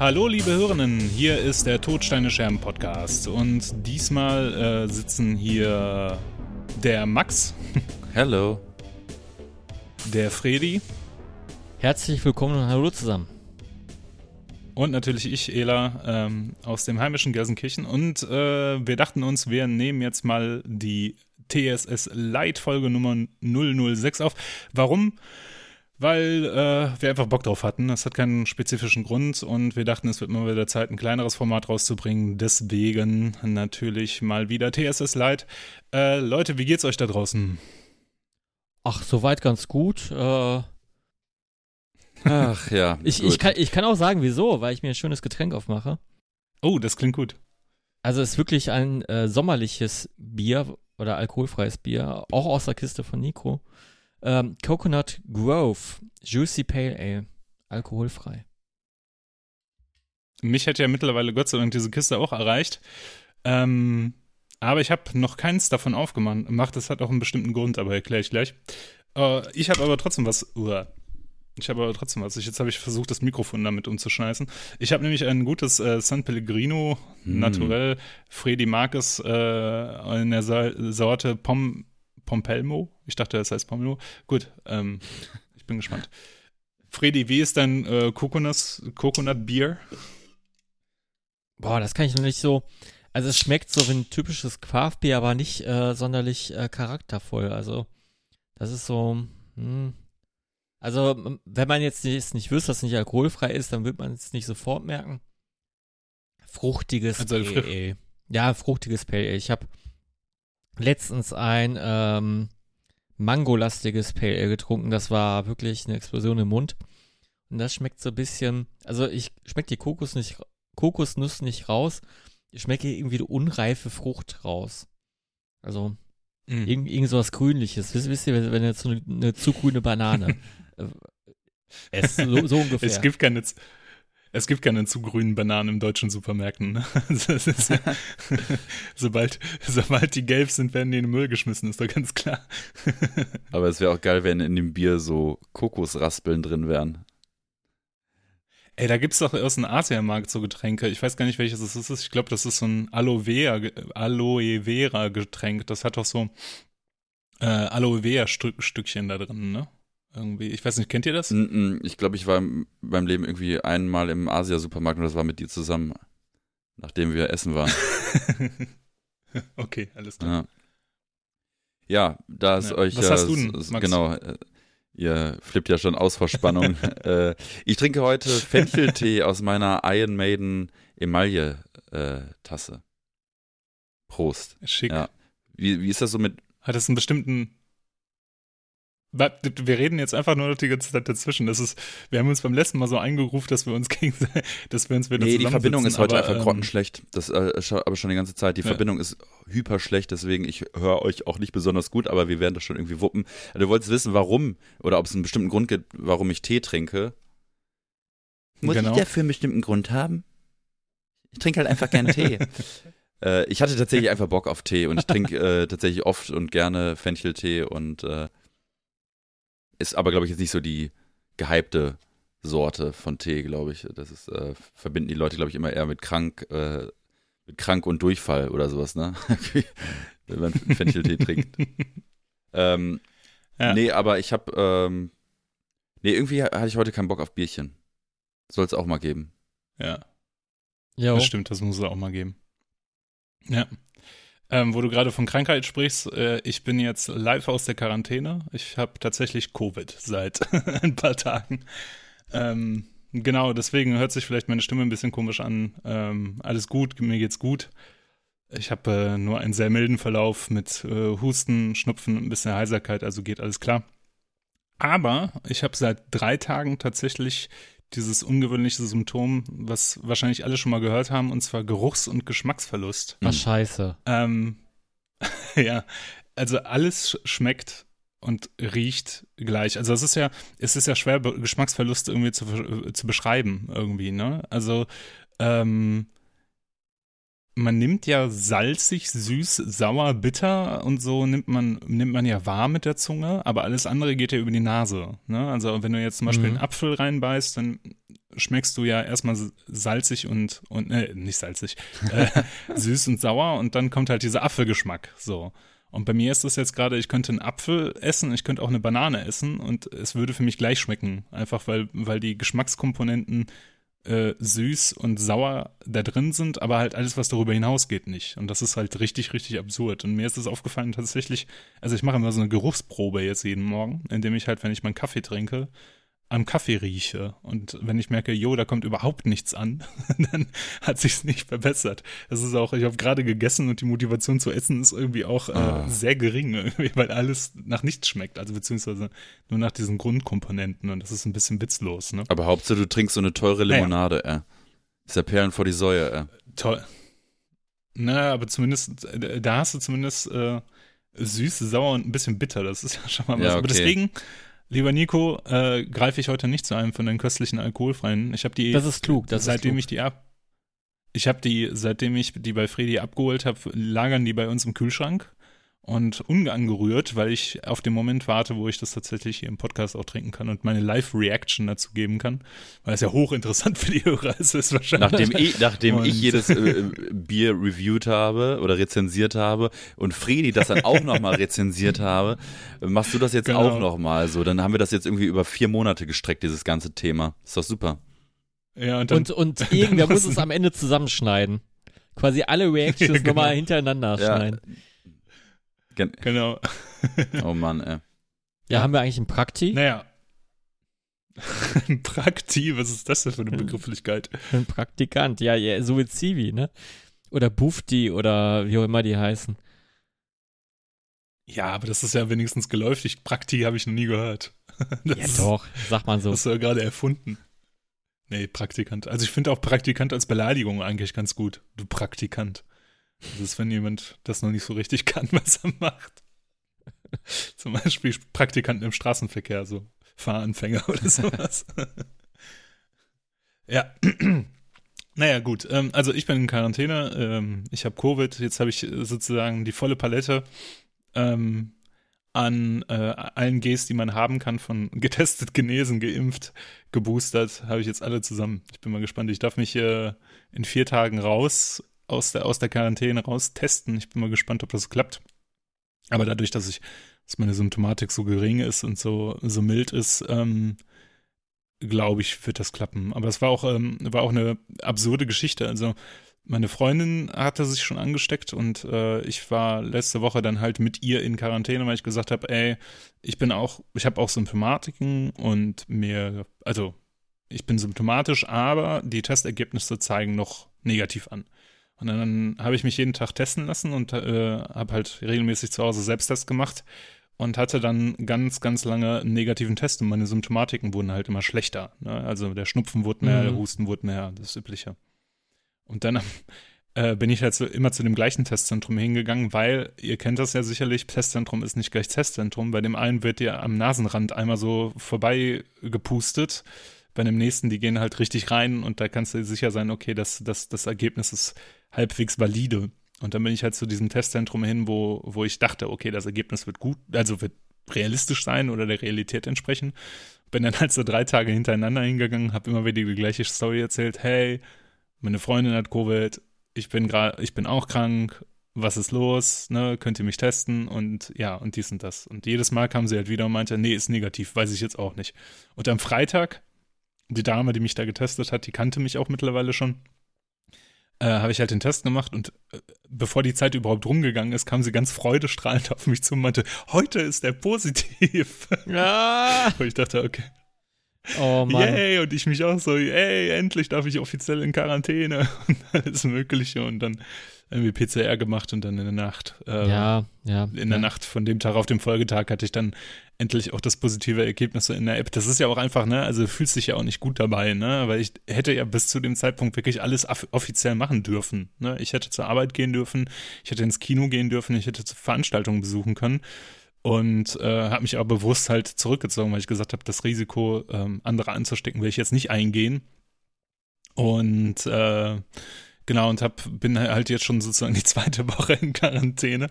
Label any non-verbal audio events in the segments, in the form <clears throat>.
Hallo liebe Hörenden, hier ist der Todsteine Scherben Podcast und diesmal äh, sitzen hier der Max, <laughs> Hallo. der Fredi Herzlich willkommen und hallo zusammen. und natürlich ich, Ela, ähm, aus dem heimischen Gelsenkirchen und äh, wir dachten uns, wir nehmen jetzt mal die TSS Light Folge Nummer 006 auf. Warum? Weil äh, wir einfach Bock drauf hatten. Das hat keinen spezifischen Grund und wir dachten, es wird mal wieder Zeit, ein kleineres Format rauszubringen. Deswegen natürlich mal wieder TSS Light. Äh, Leute, wie geht's euch da draußen? Ach, soweit ganz gut. Äh, <laughs> Ach ja. ich, gut. ich, kann, ich kann auch sagen, wieso, weil ich mir ein schönes Getränk aufmache. Oh, das klingt gut. Also es ist wirklich ein äh, sommerliches Bier oder alkoholfreies Bier, auch aus der Kiste von Nico. Ähm, Coconut Grove Juicy Pale Ale, alkoholfrei. Mich hat ja mittlerweile Gott sei Dank diese Kiste auch erreicht. Ähm, aber ich habe noch keins davon aufgemacht. Das hat auch einen bestimmten Grund, aber erkläre ich gleich. Äh, ich habe aber trotzdem was. Uah. Ich habe aber trotzdem was. Ich, jetzt habe ich versucht, das Mikrofon damit umzuschmeißen. Ich habe nämlich ein gutes äh, San Pellegrino Hm. Naturell Freddy Marcus äh, in der Sa Sorte Pom Pompelmo. Ich dachte, das heißt Pomelo. Gut, ähm, ich bin gespannt. Freddy, wie ist dein äh, Coconut, Coconut Bier? Boah, das kann ich noch nicht so. Also es schmeckt so wie ein typisches Craft-Bier, aber nicht äh, sonderlich äh, charaktervoll. Also das ist so. Hm. Also wenn man jetzt nicht, nicht wüsste, dass es nicht alkoholfrei ist, dann wird man es nicht sofort merken. Fruchtiges Also, Pale Ale. Ja, fruchtiges Pale Ale. Ich habe letztens ein ähm, mangolastiges Pale Ale getrunken. Das war wirklich eine Explosion im Mund. Und das schmeckt so ein bisschen. Also ich schmeckt die Kokos nicht, Kokosnuss nicht raus. Ich schmecke irgendwie die unreife Frucht raus. Also Mhm. irgend, irgend so was Grünliches. Wisst, wisst ihr, wenn, jetzt so eine, eine zu grüne Banane. <laughs> äh, es, so, so ungefähr. Es gibt keine, es gibt keine zu grünen Bananen in deutschen Supermärkten. Ne? <laughs> Ist <laughs> sobald, sobald die gelb sind, werden die in den Müll geschmissen, ist doch ganz klar. <laughs> Aber es wäre auch geil, wenn in dem Bier so Kokosraspeln drin wären. Ey, da gibt's doch aus dem Asiamarkt so Getränke. Ich weiß gar nicht, welches es ist. Ich glaube, das ist so ein Aloe Vera, Aloe Vera Getränk. Das hat doch so äh, Aloe Vera Stück, Stückchen da drin, ne? Irgendwie. Ich weiß nicht, kennt ihr das? Mm, mm, Ich glaube, ich war in meinem Leben irgendwie einmal im Asia-Supermarkt und das war mit dir zusammen, nachdem wir essen waren. <laughs> okay, alles klar. Ja, ja da ist Ja. euch Was ja, hast du denn, Max? genau, äh, ihr flippt ja schon aus vor Spannung. <laughs> äh, ich trinke heute Fencheltee aus meiner Iron Maiden Emaille äh, Tasse. Prost. Schick. Ja. Wie, wie ist das so mit Hat es einen bestimmten. Wir reden jetzt einfach nur noch die ganze Zeit dazwischen. Das ist, wir haben uns beim letzten Mal so eingerufen, dass wir uns gegenseitig, <laughs> dass wir uns wieder Nee, die Verbindung ist heute aber, einfach ähm, grottenschlecht. Das äh, aber schon die ganze Zeit. Die Ja. Verbindung ist hyper schlecht, deswegen ich höre euch auch nicht besonders gut, aber wir werden das schon irgendwie wuppen. Du wolltest wissen, warum oder ob es einen bestimmten Grund gibt, warum ich Tee trinke. Muss Genau. ich dafür einen bestimmten Grund haben? Ich trinke halt einfach gerne Tee. <laughs> äh, ich hatte tatsächlich einfach Bock auf Tee und ich trinke äh, tatsächlich oft und gerne Fencheltee und äh, ist aber, glaube ich, jetzt nicht so die gehypte Sorte von Tee, glaube ich. Das ist, äh, verbinden die Leute, glaube ich, immer eher mit krank, äh, mit krank und Durchfall oder sowas, ne? <laughs> Wenn man Fencheltee <laughs> trinkt. Ähm, Ja. Nee, aber ich habe, ähm, nee, irgendwie hatte ich heute keinen Bock auf Bierchen. Soll es auch mal geben. Ja, das stimmt, das muss es auch mal geben. Ja. Ähm, wo du gerade von Krankheit sprichst, äh, ich bin jetzt live aus der Quarantäne. Ich habe tatsächlich Covid seit <laughs> ein paar Tagen. Ähm, genau, deswegen hört sich vielleicht meine Stimme ein bisschen komisch an. Ähm, alles gut, mir geht's gut. Ich habe äh, nur einen sehr milden Verlauf mit äh, Husten, Schnupfen, ein bisschen Heiserkeit, also geht alles klar. Aber ich habe seit drei Tagen tatsächlich dieses ungewöhnliche Symptom, was wahrscheinlich alle schon mal gehört haben, und zwar Geruchs- und Geschmacksverlust. Ach, scheiße. Ähm, <laughs> ja, also alles sch- schmeckt und riecht gleich. Also es ist ja, es ist ja schwer, Geschmacksverlust irgendwie zu, zu beschreiben irgendwie, ne? Also ähm, man nimmt ja salzig, süß, sauer, bitter und so nimmt man, nimmt man ja wahr mit der Zunge, aber alles andere geht ja über die Nase. Ne? Also wenn du jetzt zum Beispiel Mhm. einen Apfel reinbeißt, dann schmeckst du ja erstmal salzig und, und äh, nicht salzig, <laughs> äh, süß und sauer und dann kommt halt dieser Apfelgeschmack. So. Und bei mir ist das jetzt gerade, ich könnte einen Apfel essen, ich könnte auch eine Banane essen und es würde für mich gleich schmecken. Einfach weil, weil die Geschmackskomponenten äh, süß und sauer da drin sind, aber halt alles, was darüber hinausgeht, nicht. Und das ist halt richtig, richtig absurd. Und mir ist es aufgefallen tatsächlich, also ich mache immer so eine Geruchsprobe jetzt jeden Morgen, indem ich halt, wenn ich meinen Kaffee trinke, am Kaffee rieche. Und wenn ich merke, jo, da kommt überhaupt nichts an, <laughs> dann hat sich's nicht verbessert. Das ist auch, ich habe gerade gegessen und die Motivation zu essen ist irgendwie auch äh, ah. sehr gering, <laughs> irgendwie, weil alles nach nichts schmeckt, also beziehungsweise nur nach diesen Grundkomponenten und das ist ein bisschen witzlos, ne? Aber Hauptsache du trinkst so eine teure Limonade, naja. äh. Ist ja Perlen vor die Säue, äh. Toll. Na, aber zumindest, äh, da hast du zumindest äh, süß, sauer und ein bisschen bitter, das ist ja schon mal was. Ja, okay. Aber deswegen Lieber Nico, äh, greife ich heute nicht zu einem von den köstlichen alkoholfreien. Ich habe die. Das ist klug. Das seitdem klug. ich die ab. Ich habe die, seitdem ich die bei Fredi abgeholt habe, lagern die bei uns im Kühlschrank und unangerührt, weil ich auf den Moment warte, wo ich das tatsächlich hier im Podcast auch trinken kann und meine Live-Reaction dazu geben kann, weil es ja hochinteressant für die Hörer ist, ist wahrscheinlich. Nachdem ich, nachdem ich jedes äh, Bier reviewed habe oder rezensiert habe und Fredi das dann auch nochmal rezensiert habe, machst du das jetzt genau. auch nochmal so. Dann haben wir das jetzt irgendwie über vier Monate gestreckt, dieses ganze Thema. Ist doch super. Ja, und, dann, und, und <laughs> irgendwer muss es am Ende zusammenschneiden. Quasi alle Reactions <laughs> ja, genau. nochmal hintereinander schneiden. Gen genau. <laughs> oh Mann, ey. Ja, haben wir eigentlich ein Prakti? Naja. <laughs> ein Prakti, was ist das denn für eine Begrifflichkeit? Ein Praktikant, ja, ja so wie Zivi, ne? Oder Bufti oder wie auch immer die heißen. Ja, aber das ist ja wenigstens geläufig. Prakti habe ich noch nie gehört. <laughs> Das ja, doch, sag mal so. Das hast du ja gerade erfunden. Nee, Praktikant. Also ich finde auch Praktikant als Beleidigung eigentlich ganz gut. Du Praktikant. Das ist, wenn jemand das noch nicht so richtig <laughs> kann, was er macht. Zum Beispiel Praktikanten im Straßenverkehr, so Fahranfänger oder <laughs> sowas. ja. <clears throat> Naja, gut. Ähm, also ich bin in Quarantäne. Ähm, ich habe Covid. Jetzt habe ich sozusagen die volle Palette ähm, an äh, allen Gs, die man haben kann, von <laughs> getestet, genesen, geimpft, geboostert, habe ich jetzt alle zusammen. Ich bin mal gespannt. Ich darf mich äh, in vier Tagen raus aus der, aus der Quarantäne raus testen. Ich bin mal gespannt, ob das klappt. Aber dadurch, dass ich, dass meine Symptomatik so gering ist und so, so mild ist, ähm, glaube ich, wird das klappen. Aber es war auch, ähm, war auch eine absurde Geschichte. Also meine Freundin hatte sich schon angesteckt und äh, ich war letzte Woche dann halt mit ihr in Quarantäne, weil ich gesagt habe, ey, ich bin auch, ich habe auch Symptomatiken und mir, also ich bin symptomatisch, aber die Testergebnisse zeigen noch negativ an. Und dann habe ich mich jeden Tag testen lassen und äh, habe halt regelmäßig zu Hause Selbsttest gemacht und hatte dann ganz, ganz lange einen negativen Test und meine Symptomatiken wurden halt immer schlechter. Ne? Also der Schnupfen wurde mehr, mhm. der Husten wurde mehr, das Übliche. Und dann äh, bin ich halt so immer zu dem gleichen Testzentrum hingegangen, weil ihr kennt das ja sicherlich, Testzentrum ist nicht gleich Testzentrum. Bei dem einen wird dir am Nasenrand einmal so vorbei gepustet. Bei dem nächsten, die gehen halt richtig rein und da kannst du sicher sein, okay, das, das, das Ergebnis ist halbwegs valide. Und dann bin ich halt zu diesem Testzentrum hin, wo, wo ich dachte, okay, das Ergebnis wird gut, also wird realistisch sein oder der Realität entsprechen. Bin dann halt so drei Tage hintereinander hingegangen, habe immer wieder die gleiche Story erzählt. Hey, meine Freundin hat Covid, ich bin gerade, ich bin auch krank, was ist los, ne, könnt ihr mich testen und ja, und dies und das. Und jedes Mal kam sie halt wieder und meinte, nee, ist negativ, weiß ich jetzt auch nicht. Und am Freitag, die Dame, die mich da getestet hat, die kannte mich auch mittlerweile schon äh, habe ich halt den Test gemacht und äh, bevor die Zeit überhaupt rumgegangen ist, kam sie ganz freudestrahlend auf mich zu und meinte, heute ist er positiv. <laughs> Ja. und ich dachte, okay. Oh Mann. Yay, und ich mich auch so, ey, endlich darf ich offiziell in Quarantäne und alles Mögliche und dann irgendwie PCR gemacht und dann in der Nacht. Äh, ja, ja. In der ja. Nacht von dem Tag auf dem Folgetag hatte ich dann endlich auch das positive Ergebnis in der App. Das ist ja auch einfach, ne, also fühlst dich ja auch nicht gut dabei, ne, weil ich hätte ja bis zu dem Zeitpunkt wirklich alles offiziell machen dürfen, ne. Ich hätte zur Arbeit gehen dürfen, ich hätte ins Kino gehen dürfen, ich hätte Veranstaltungen besuchen können und äh, habe mich aber bewusst halt zurückgezogen, weil ich gesagt habe, das Risiko, ähm, andere anzustecken, will ich jetzt nicht eingehen. Und äh, Genau, und hab, bin halt jetzt schon sozusagen die zweite <laughs> Woche in Quarantäne.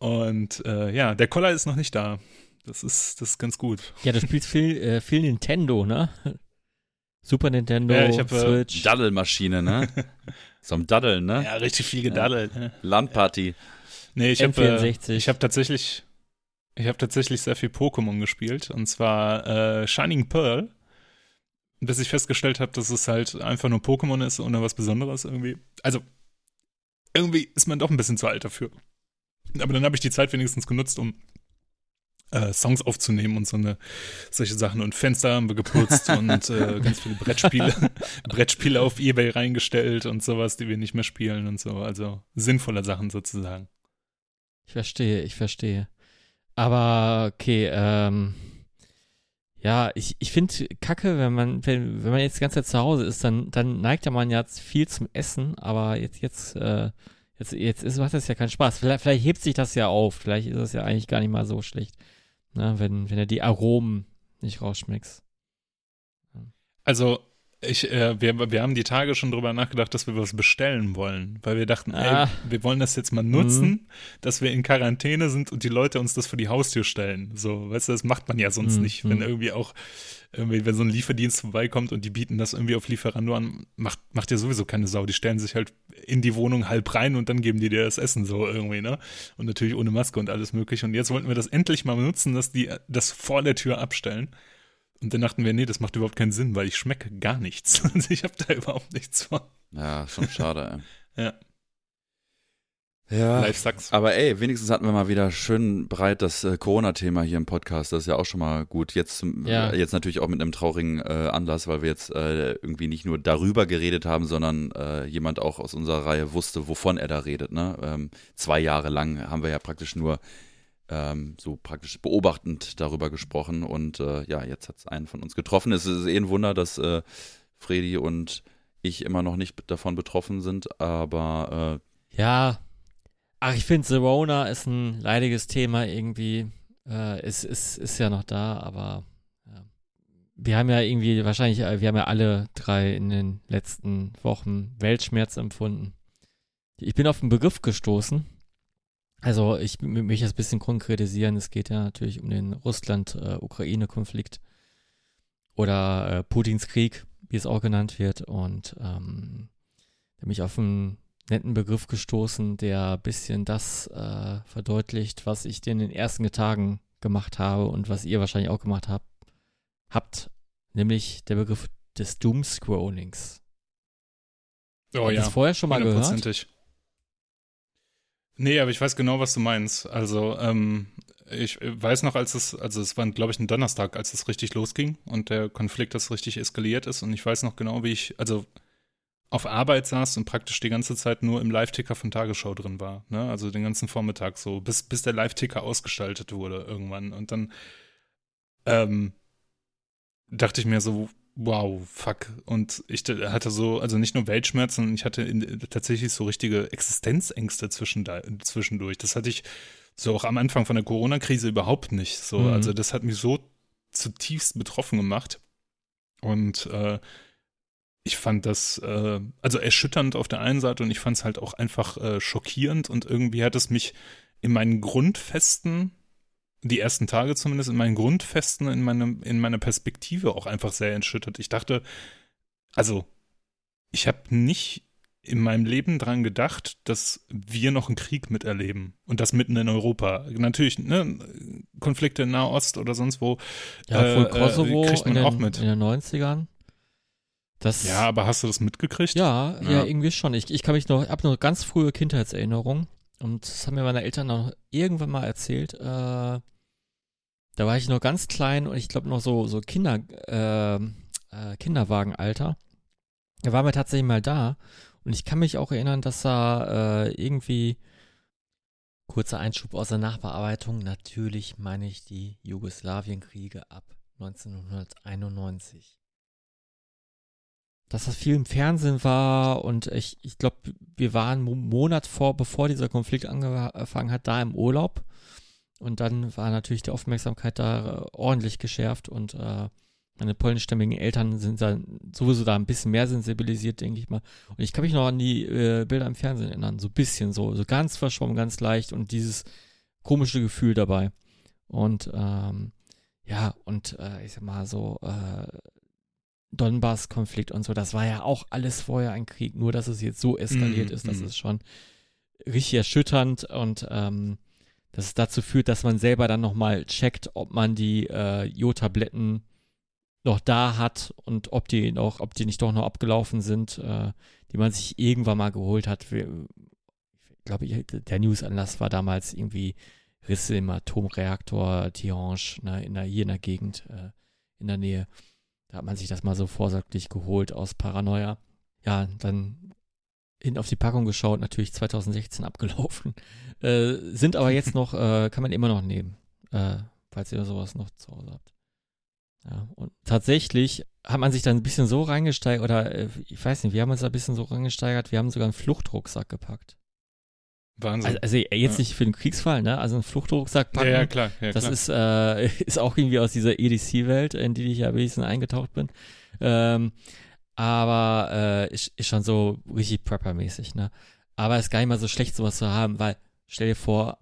Und äh, ja, der Koller ist noch nicht da. Das ist, das ist ganz gut. Ja, du spielst viel, äh, viel Nintendo, ne? Super Nintendo, Ja, ich hab, äh, Switch. Daddelmaschine, ne? <laughs> Zum Daddeln, ne? Ja, richtig viel gedaddelt. ne? Landparty. Nee, ich habe äh, N64. ich habe tatsächlich ich habe tatsächlich sehr viel Pokémon gespielt und zwar äh, Shining Pearl, bis ich festgestellt habe, dass es halt einfach nur Pokémon ist ohne was Besonderes irgendwie. Also irgendwie ist man doch ein bisschen zu alt dafür. Aber dann habe ich die Zeit wenigstens genutzt, um äh, Songs aufzunehmen und so eine solche Sachen und Fenster haben wir geputzt <laughs> und äh, ganz viele Brettspiele <laughs> Brettspiele auf eBay reingestellt und sowas, die wir nicht mehr spielen und so. Also sinnvolle Sachen sozusagen. Ich verstehe, ich verstehe. Aber okay, ähm, ja, ich, ich finde Kacke, wenn man, wenn, wenn man jetzt die ganze Zeit zu Hause ist, dann, dann neigt ja man ja viel zum Essen, aber jetzt, jetzt, äh, jetzt, jetzt ist, macht das ja keinen Spaß. Vielleicht, vielleicht hebt sich das ja auf, vielleicht ist das ja eigentlich gar nicht mal so schlecht. Ne, wenn, wenn er die Aromen nicht rausschmeckst. Also, ich, äh, wir, wir haben die Tage schon drüber nachgedacht, dass wir was bestellen wollen, weil wir dachten, Ah. ey, wir wollen das jetzt mal nutzen, dass wir in Quarantäne sind und die Leute uns das vor die Haustür stellen. So, weißt du, das macht man ja sonst Mhm. nicht, wenn Mhm. irgendwie auch, irgendwie, wenn so ein Lieferdienst vorbeikommt und die bieten das irgendwie auf Lieferando an, macht, macht ja sowieso keine Sau. Die stellen sich halt in die Wohnung halb rein und dann geben die dir das Essen so irgendwie, ne? Und natürlich ohne Maske und alles mögliche. Und jetzt wollten wir das endlich mal nutzen, dass die das vor der Tür abstellen. Und dann dachten wir, nee, das macht überhaupt keinen Sinn, weil ich schmecke gar nichts. <laughs> Also ich habe da überhaupt nichts von. Ja, schon schade, ey. <laughs> Ja. Ja. Life sucks. Aber ey, wenigstens hatten wir mal wieder schön breit das äh, Corona-Thema hier im Podcast. Das ist ja auch schon mal gut. Jetzt, zum- Ja. äh, jetzt natürlich auch mit einem traurigen äh, Anlass, weil wir jetzt äh, irgendwie nicht nur darüber geredet haben, sondern äh, jemand auch aus unserer Reihe wusste, wovon er da redet. Ne? Ähm, zwei Jahre lang haben wir ja praktisch nur ähm, so praktisch beobachtend darüber gesprochen und äh, ja, jetzt hat es einen von uns getroffen. Es ist eh ein Wunder, dass äh, Fredi und ich immer noch nicht davon betroffen sind, aber äh, Ja, ach, ich finde, Serona ist ein leidiges Thema irgendwie. Äh, es ist, ist ja noch da, aber ja. wir haben ja irgendwie wahrscheinlich, äh, wir haben ja alle drei in den letzten Wochen Weltschmerz empfunden. Ich bin auf einen Begriff gestoßen. Also ich m- möchte das ein bisschen konkretisieren. Es geht ja natürlich um den Russland-Ukraine-Konflikt oder äh, Putins Krieg, wie es auch genannt wird. Und ähm, da bin ich auf einen netten Begriff gestoßen, der ein bisschen das äh, verdeutlicht, was ich in den ersten Tagen gemacht habe und was ihr wahrscheinlich auch gemacht habt, habt nämlich der Begriff des Doomscrollings. Oh Habt ja, das vorher schon mal gehört? Nee, aber ich weiß genau, was du meinst. Also, ähm, ich weiß noch, als es, also es war, glaube ich, ein Donnerstag, als es richtig losging und der Konflikt das richtig eskaliert ist. Und ich weiß noch genau, wie ich, also auf Arbeit saß und praktisch die ganze Zeit nur im Live-Ticker von Tagesschau drin war. Ne? Also den ganzen Vormittag so, bis, bis der Live-Ticker ausgestaltet wurde irgendwann. Und dann ähm, dachte ich mir so, wow, fuck. Und ich hatte so, also nicht nur Weltschmerz, sondern ich hatte in, tatsächlich so richtige Existenzängste zwischen, zwischendurch. Das hatte ich so auch am Anfang von der Corona-Krise überhaupt nicht. So, Mhm. also das hat mich so zutiefst betroffen gemacht. Und äh, ich fand das äh, also erschütternd auf der einen Seite und ich fand es halt auch einfach äh, schockierend und irgendwie hat es mich in meinen Grundfesten, die ersten Tage zumindest, in meinen Grundfesten, in, meinem, in meiner Perspektive auch einfach sehr erschüttert. Ich dachte, also ich habe nicht in meinem Leben dran gedacht, dass wir noch einen Krieg miterleben und das mitten in Europa. Natürlich, ne, Konflikte in Nahost oder sonst wo. Ja, äh, äh, Kosovo kriegt man in, den, auch mit. in den 90ern. Das, Ja, aber hast du das mitgekriegt? ja, ja, Ja. irgendwie schon. Ich, ich kann mich noch, habe noch ganz frühe Kindheitserinnerungen und das haben mir meine Eltern noch irgendwann mal erzählt. Äh, da war ich noch ganz klein und ich glaube noch so, so Kinder, äh, äh, Kinderwagenalter. Da waren wir tatsächlich mal da und ich kann mich auch erinnern, dass da äh, irgendwie kurzer Einschub aus der Nachbearbeitung. Natürlich meine ich die Jugoslawienkriege ab 1991 dass das viel im Fernsehen war und ich, ich glaube, wir waren einen Monat vor, bevor dieser Konflikt angefangen hat, da im Urlaub. Und dann war natürlich die Aufmerksamkeit da äh, ordentlich geschärft und äh, meine polnischstämmigen Eltern sind da sowieso da ein bisschen mehr sensibilisiert, denke ich mal. Und ich kann mich noch an die äh, Bilder im Fernsehen erinnern, so ein bisschen so, so ganz verschwommen, ganz leicht und dieses komische Gefühl dabei. Und ähm, ja, und äh, ich sag mal so, äh, Donbass-Konflikt und so, das war ja auch alles vorher ein Krieg, nur dass es jetzt so eskaliert Mm, ist, das mm. ist schon richtig erschütternd und ähm, dass es dazu führt, dass man selber dann nochmal checkt, ob man die äh, Jodtabletten noch da hat und ob die noch, ob die nicht doch noch abgelaufen sind, äh, die man sich irgendwann mal geholt hat. Ich glaube, der Newsanlass war damals irgendwie Risse im Atomreaktor Tihange, ne, in der, hier in der Gegend, äh, in der Nähe. Da hat man sich das mal so vorsorglich geholt aus Paranoia. Ja, dann hinten auf die Packung geschaut, natürlich 2016 abgelaufen. <laughs> Äh, sind aber jetzt noch, äh, kann man immer noch nehmen, äh, falls ihr sowas noch zu Hause habt. Ja, und tatsächlich hat man sich dann ein bisschen so reingesteigert, oder äh, ich weiß nicht, wir haben uns da ein bisschen so reingesteigert, wir haben sogar einen Fluchtrucksack gepackt. Wahnsinn. Also, also jetzt Ja. nicht für den Kriegsfall, ne? Also einen Fluchtrucksack ja, packen. ja, klar. Ja, Das klar. ist, äh, <laughs> ist auch irgendwie aus dieser EDC-Welt, in die ich ja ein bisschen eingetaucht bin. Ähm, aber äh, ist, ist schon so richtig Prepper-mäßig, ne? Aber es ist gar nicht mal so schlecht, sowas zu haben, weil stell dir vor,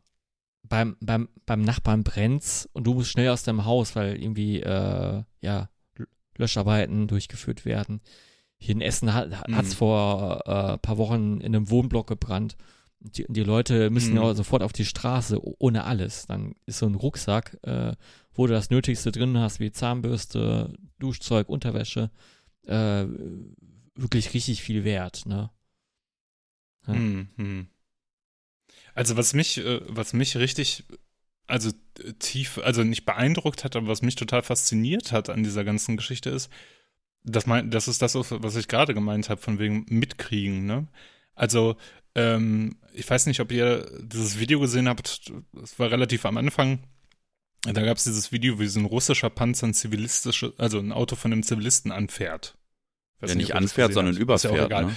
beim, beim, beim Nachbarn brennt's und du musst schnell aus deinem Haus, weil irgendwie, äh, ja, Löscharbeiten durchgeführt werden. Hier in Essen hat es Mhm. vor äh, ein paar Wochen in einem Wohnblock gebrannt. Die, die Leute müssen Mhm. ja sofort auf die Straße, ohne alles. Dann ist so ein Rucksack, äh, wo du das Nötigste drin hast, wie Zahnbürste, Duschzeug, Unterwäsche, äh, wirklich richtig viel wert, ne? Ja. Hm, hm. Also was mich, äh, was mich richtig, also tief, also nicht beeindruckt hat, aber was mich total fasziniert hat an dieser ganzen Geschichte ist, das, mein, das ist das, was ich gerade gemeint habe, von wegen Mitkriegen, ne? Also, ähm, ich weiß nicht, ob ihr dieses Video gesehen habt, es war relativ am Anfang. Da gab es dieses Video, wie so ein russischer Panzer ein zivilistische, also ein Auto von einem Zivilisten anfährt. Weiß Ja, nicht das anfährt, sondern habt. Ist ja auch überfährt. egal. Ne?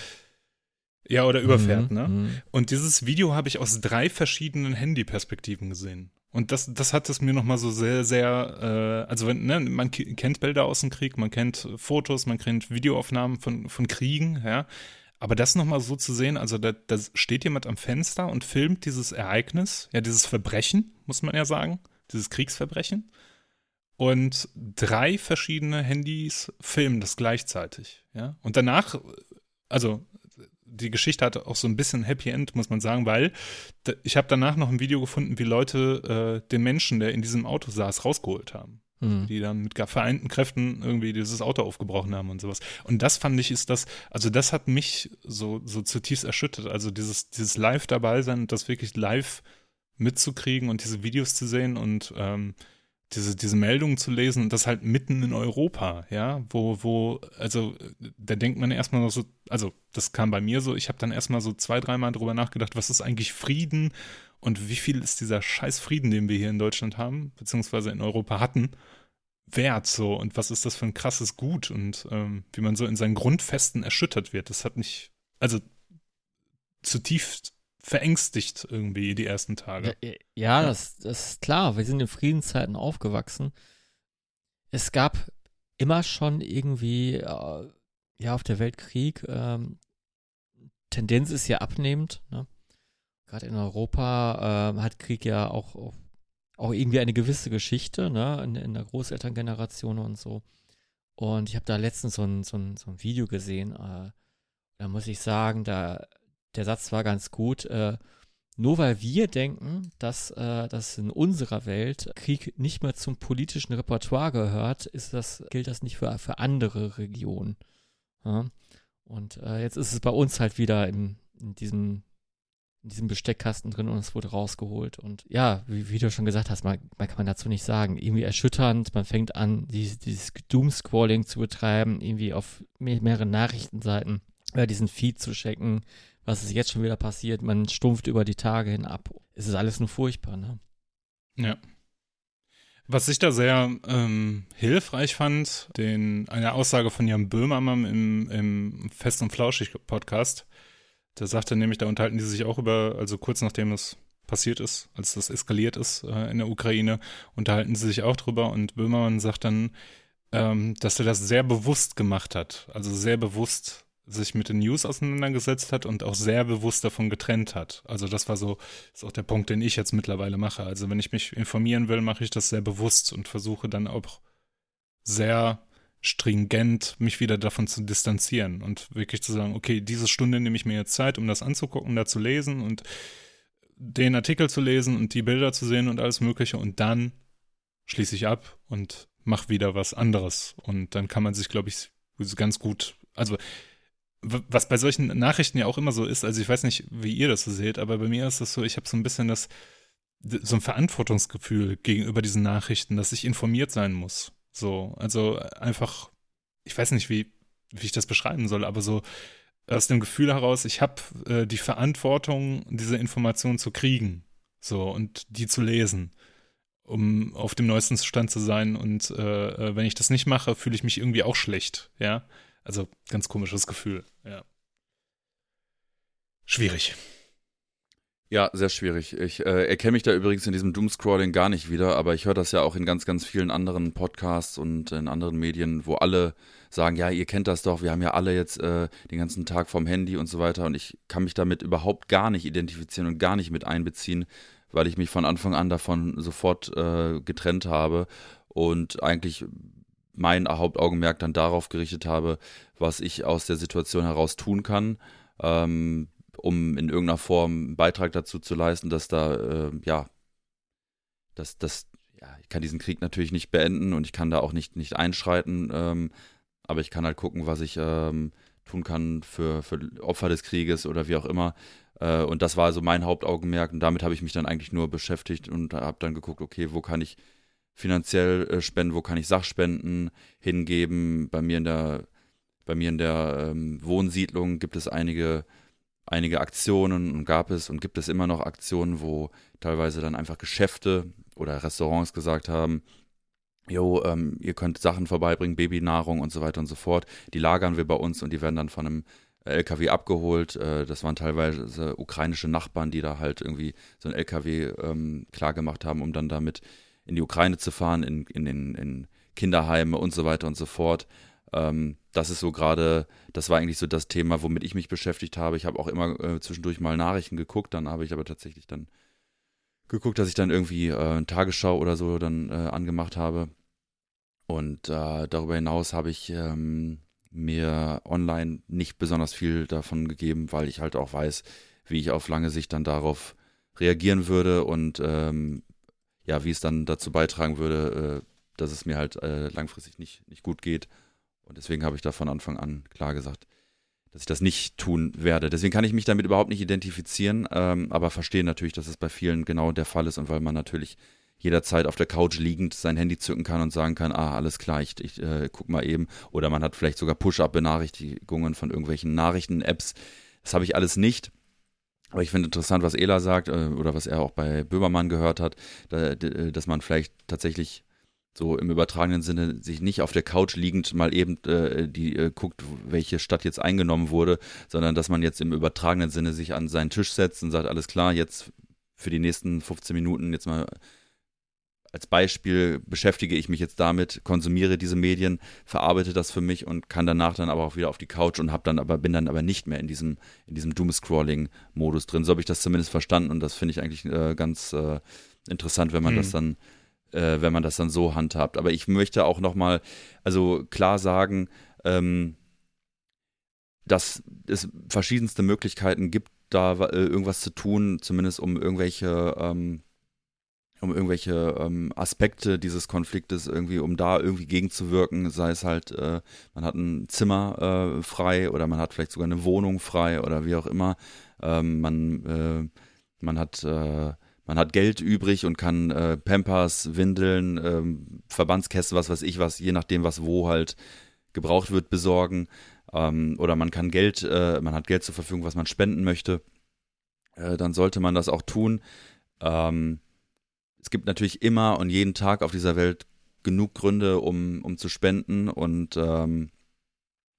Ja, oder überfährt, Mhm, ne? mhm. Und dieses Video habe ich aus drei verschiedenen Handyperspektiven gesehen. Und das, das hat es mir nochmal so sehr, sehr, äh, also wenn, ne, man kennt Bilder aus dem Krieg, man kennt Fotos, man kennt Videoaufnahmen von, von Kriegen, ja. Aber das nochmal so zu sehen, also da, da steht jemand am Fenster und filmt dieses Ereignis, ja, dieses Verbrechen, muss man ja sagen, dieses Kriegsverbrechen. Und drei verschiedene Handys filmen das gleichzeitig, ja. Und danach, also die Geschichte hatte auch so ein bisschen Happy End, muss man sagen, weil ich habe danach noch ein Video gefunden, wie Leute äh, den Menschen, der in diesem Auto saß, rausgeholt haben. Mhm. Die dann mit vereinten Kräften irgendwie dieses Auto aufgebrochen haben und sowas. Und das fand ich, ist das, also das hat mich so, so zutiefst erschüttert. Also dieses, dieses Live dabei sein und das wirklich live mitzukriegen und diese Videos zu sehen und ähm, diese, diese Meldungen zu lesen und das halt mitten in Europa, ja, wo, wo, also da denkt man erstmal so, also das kam bei mir so, ich habe dann erstmal so zwei, dreimal drüber nachgedacht, was ist eigentlich Frieden und wie viel ist dieser scheiß Frieden, den wir hier in Deutschland haben, beziehungsweise in Europa hatten, wert so und was ist das für ein krasses Gut und ähm, wie man so in seinen Grundfesten erschüttert wird, das hat mich, also zutiefst verängstigt irgendwie die ersten Tage. Ja, ja das, das ist klar. Wir sind in Friedenszeiten aufgewachsen. Es gab immer schon irgendwie, äh, ja, auf der Welt Krieg. Ähm, Tendenz ist ja abnehmend. Ne? Gerade in Europa ähm, hat Krieg ja auch, auch, auch irgendwie eine gewisse Geschichte, ne? in, in der Großelterngeneration und so. Und ich habe da letztens so ein, so, ein, so ein Video gesehen. Äh, da muss ich sagen, da der Satz war ganz gut. Äh, nur weil wir denken, dass, äh, dass in unserer Welt Krieg nicht mehr zum politischen Repertoire gehört, ist das, gilt das nicht für, für andere Regionen. Ja? Und äh, jetzt ist es bei uns halt wieder in, in, diesem, in diesem Besteckkasten drin und es wurde rausgeholt. Und ja, wie, wie du schon gesagt hast, man, man kann man dazu nicht sagen. Irgendwie erschütternd, man fängt an, dieses, dieses Doomscrolling zu betreiben, irgendwie auf mehr, mehreren Nachrichtenseiten äh, diesen Feed zu checken was ist jetzt schon wieder passiert, man stumpft über die Tage hin ab. Es ist alles nur furchtbar, ne? Ja. Was ich da sehr ähm, hilfreich fand, den, eine Aussage von Jan Böhmermann im, im Fest und Flauschig Podcast, da sagte nämlich, da unterhalten die sich auch über, also kurz nachdem es passiert ist, als das eskaliert ist äh, in der Ukraine, unterhalten sie sich auch drüber und Böhmermann sagt dann, ähm, dass er das sehr bewusst gemacht hat, also sehr bewusst sich mit den News auseinandergesetzt hat und auch sehr bewusst davon getrennt hat. Also das war so, ist auch der Punkt, den ich jetzt mittlerweile mache. Also wenn ich mich informieren will, mache ich das sehr bewusst und versuche dann auch sehr stringent mich wieder davon zu distanzieren und wirklich zu sagen, okay, diese Stunde nehme ich mir jetzt Zeit, um das anzugucken, da zu lesen und den Artikel zu lesen und die Bilder zu sehen und alles Mögliche und dann schließe ich ab und mache wieder was anderes. Und dann kann man sich, glaube ich, ganz gut, also was bei solchen Nachrichten ja auch immer so ist, also ich weiß nicht, wie ihr das so seht, aber bei mir ist das so, ich habe so ein bisschen das, so ein Verantwortungsgefühl gegenüber diesen Nachrichten, dass ich informiert sein muss. So, also einfach, ich weiß nicht, wie, wie ich das beschreiben soll, aber so aus dem Gefühl heraus, ich habe äh, die Verantwortung, diese Informationen zu kriegen, so und die zu lesen, um auf dem neuesten Stand zu sein. Und äh, äh wenn ich das nicht mache, fühle ich mich irgendwie auch schlecht, ja. Also ganz komisches Gefühl, ja. Schwierig. Ja, sehr schwierig. Ich äh, erkenne mich da übrigens in diesem Doomscrolling gar nicht wieder, aber ich höre das ja auch in ganz, ganz vielen anderen Podcasts und in anderen Medien, wo alle sagen, ja, ihr kennt das doch, wir haben ja alle jetzt äh, den ganzen Tag vom Handy und so weiter und ich kann mich damit überhaupt gar nicht identifizieren und gar nicht mit einbeziehen, weil ich mich von Anfang an davon sofort äh, getrennt habe und eigentlich mein Hauptaugenmerk dann darauf gerichtet habe, was ich aus der Situation heraus tun kann. Ähm, um in irgendeiner Form einen Beitrag dazu zu leisten, dass da, äh, ja, dass, dass, ja, ich kann diesen Krieg natürlich nicht beenden und ich kann da auch nicht, nicht einschreiten, ähm, aber ich kann halt gucken, was ich ähm, tun kann für, für Opfer des Krieges oder wie auch immer. Äh, und das war also mein Hauptaugenmerk und damit habe ich mich dann eigentlich nur beschäftigt und habe dann geguckt, okay, wo kann ich finanziell äh, spenden, wo kann ich Sachspenden hingeben. Bei mir in der, bei mir in der ähm, Wohnsiedlung gibt es einige einige Aktionen und gab es und gibt es immer noch Aktionen, wo teilweise dann einfach Geschäfte oder Restaurants gesagt haben, jo, ähm, ihr könnt Sachen vorbeibringen, Babynahrung und so weiter und so fort. Die lagern wir bei uns und die werden dann von einem LKW abgeholt. Äh, das waren teilweise ukrainische Nachbarn, die da halt irgendwie so ein LKW ähm, klargemacht haben, um dann damit in die Ukraine zu fahren, in, in, in, in Kinderheime und so weiter und so fort. Ähm, das ist so gerade, das war eigentlich so das Thema, womit ich mich beschäftigt habe. Ich habe auch immer äh, zwischendurch mal Nachrichten geguckt, dann habe ich aber tatsächlich dann geguckt, dass ich dann irgendwie äh, eine Tagesschau oder so dann äh, angemacht habe. Und äh, darüber hinaus habe ich ähm, mir online nicht besonders viel davon gegeben, weil ich halt auch weiß, wie ich auf lange Sicht dann darauf reagieren würde und ähm, ja, wie es dann dazu beitragen würde, äh, dass es mir halt äh, langfristig nicht, nicht gut geht. Und deswegen habe ich da von Anfang an klar gesagt, dass ich das nicht tun werde. Deswegen kann ich mich damit überhaupt nicht identifizieren, ähm, aber verstehe natürlich, dass es bei vielen genau der Fall ist und weil man natürlich jederzeit auf der Couch liegend sein Handy zücken kann und sagen kann, ah, alles klar, ich, ich äh, guck mal eben. Oder man hat vielleicht sogar Push-Up-Benachrichtigungen von irgendwelchen Nachrichten-Apps. Das habe ich alles nicht. Aber ich finde interessant, was Ela sagt, äh, oder was er auch bei Böhmermann gehört hat, da, dass man vielleicht tatsächlich so im übertragenen Sinne sich nicht auf der Couch liegend mal eben äh, die äh, guckt, welche Stadt jetzt eingenommen wurde, sondern dass man jetzt im übertragenen Sinne sich an seinen Tisch setzt und sagt, alles klar, jetzt für die nächsten 15 Minuten jetzt mal als Beispiel beschäftige ich mich jetzt damit, konsumiere diese Medien, verarbeite das für mich und kann danach dann aber auch wieder auf die Couch und hab dann aber bin dann aber nicht mehr in diesem in diesem Doomscrolling-Modus drin. So habe ich das zumindest verstanden und das finde ich eigentlich äh, ganz äh, interessant, wenn man hm. das dann äh, wenn man das dann so handhabt. Aber ich möchte auch nochmal, also klar sagen, ähm, dass es verschiedenste Möglichkeiten gibt, da äh, irgendwas zu tun, zumindest um irgendwelche, ähm, um irgendwelche ähm, Aspekte dieses Konfliktes irgendwie, um da irgendwie gegenzuwirken, sei es halt, äh, man hat ein Zimmer äh, frei oder man hat vielleicht sogar eine Wohnung frei oder wie auch immer. Ähm, man, äh, man hat äh, man hat Geld übrig und kann äh, Pampers, Windeln, ähm, Verbandskäste, was weiß ich was, je nachdem, was wo halt gebraucht wird, besorgen. Ähm, oder man kann Geld, äh, man hat Geld zur Verfügung, was man spenden möchte. Äh, dann sollte man das auch tun. Ähm, es gibt natürlich immer und jeden Tag auf dieser Welt genug Gründe, um, um zu spenden und, ähm,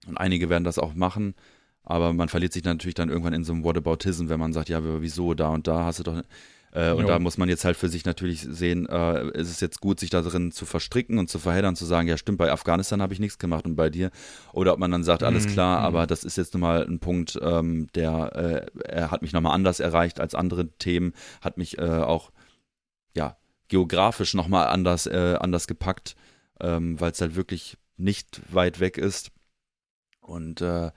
und einige werden das auch machen. Aber man verliert sich natürlich dann irgendwann in so einem Whataboutism, wenn man sagt, ja, wieso da und da hast du doch äh, und da muss man jetzt halt für sich natürlich sehen, äh, ist es jetzt gut, sich da drin zu verstricken und zu verheddern, zu sagen, ja stimmt, bei Afghanistan habe ich nichts gemacht und bei dir. Oder ob man dann sagt, alles mhm. klar, mhm. aber das ist jetzt nun mal ein Punkt, ähm, der äh, er hat mich nochmal anders erreicht als andere Themen, hat mich äh, auch ja geografisch nochmal anders, äh, anders gepackt, ähm, weil es halt wirklich nicht weit weg ist. Und äh,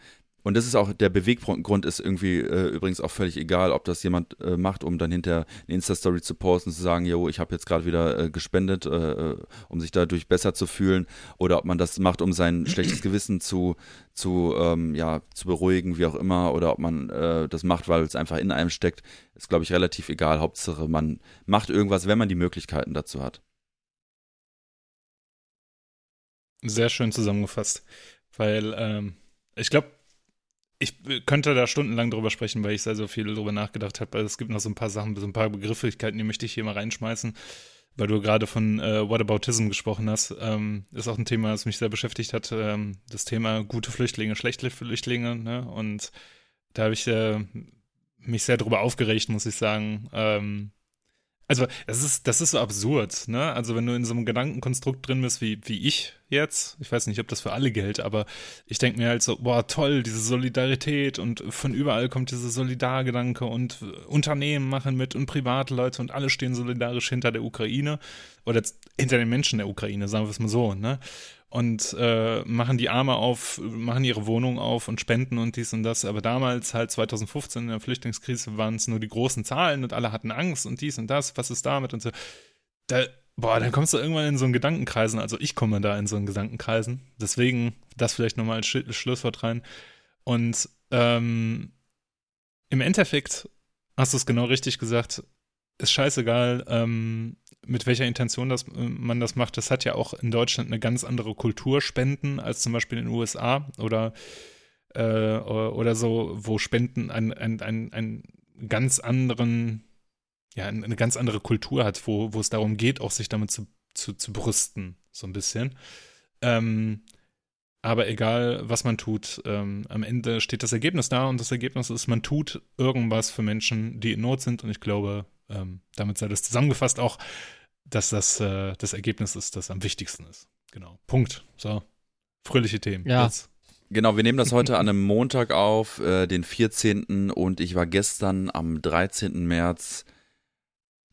und das ist auch, der Beweggrund ist irgendwie äh, übrigens auch völlig egal, ob das jemand äh, macht, um dann hinter eine Insta-Story zu posten, zu sagen, jo, ich habe jetzt gerade wieder äh, gespendet, äh, äh, um sich dadurch besser zu fühlen, oder ob man das macht, um sein <clears throat> schlechtes Gewissen zu, zu, ähm, ja, zu beruhigen, wie auch immer, oder ob man äh, das macht, weil es einfach in einem steckt, ist, glaube ich, relativ egal. Hauptsache, man macht irgendwas, wenn man die Möglichkeiten dazu hat. Sehr schön zusammengefasst, weil ähm, ich glaube, ich könnte da stundenlang drüber sprechen, weil ich sehr, sehr viel drüber nachgedacht habe. Also es gibt noch so ein paar Sachen, so ein paar Begrifflichkeiten, die möchte ich hier mal reinschmeißen, weil du gerade von äh, Whataboutism gesprochen hast. Ähm, ist auch ein Thema, das mich sehr beschäftigt hat. Ähm, das Thema gute Flüchtlinge, schlechte Flüchtlinge. Ne? Und da habe ich äh, mich sehr drüber aufgeregt, muss ich sagen. Ähm, also, das ist, das ist so absurd, ne? Also, wenn du in so einem Gedankenkonstrukt drin bist, wie, wie ich jetzt, ich weiß nicht, ob das für alle gilt, aber ich denke mir halt so, boah, toll, diese Solidarität und von überall kommt dieser Solidargedanke und Unternehmen machen mit und private Leute und alle stehen solidarisch hinter der Ukraine oder hinter den Menschen der Ukraine, sagen wir es mal so, ne? Und äh, machen die Arme auf, machen ihre Wohnung auf und spenden und dies und das. Aber damals, halt 2015 in der Flüchtlingskrise, waren es nur die großen Zahlen und alle hatten Angst und dies und das, was ist damit und so. Da, boah, dann kommst du irgendwann in so einen Gedankenkreisen. Also ich komme da in so einen Gedankenkreisen. Deswegen das vielleicht nochmal als Sch Schlusswort rein. Und ähm, im Endeffekt hast du es genau richtig gesagt, ist scheißegal, ähm, mit welcher Intention das, äh, man das macht. Das hat ja auch in Deutschland eine ganz andere Kultur, Spenden, als zum Beispiel in den USA oder, äh, oder so, wo Spenden einen ein, ein, ganz anderen, ja, eine ganz andere Kultur hat, wo, wo es darum geht, auch sich damit zu, zu, zu brüsten, so ein bisschen. Ähm, aber egal, was man tut, ähm, am Ende steht das Ergebnis da und das Ergebnis ist, man tut irgendwas für Menschen, die in Not sind. Und ich glaube, ähm, damit sei das zusammengefasst auch, dass das äh, das Ergebnis ist, das am wichtigsten ist. Genau. Punkt. So. Fröhliche Themen. Ja. Jetzt. Genau, wir nehmen das heute <laughs> an einem Montag auf, äh, den 14. und ich war gestern am 13. März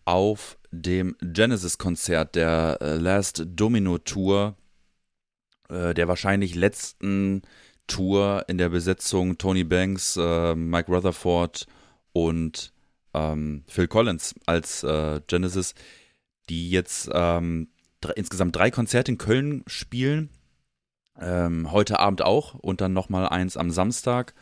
auf dem Genesis-Konzert der äh, Last Domino Tour, äh, der wahrscheinlich letzten Tour in der Besetzung Tony Banks, äh, Mike Rutherford und ähm, Phil Collins als äh, Genesis, die jetzt ähm, drei, insgesamt drei Konzerte in Köln spielen. Ähm, heute Abend auch und dann nochmal eins am Samstag.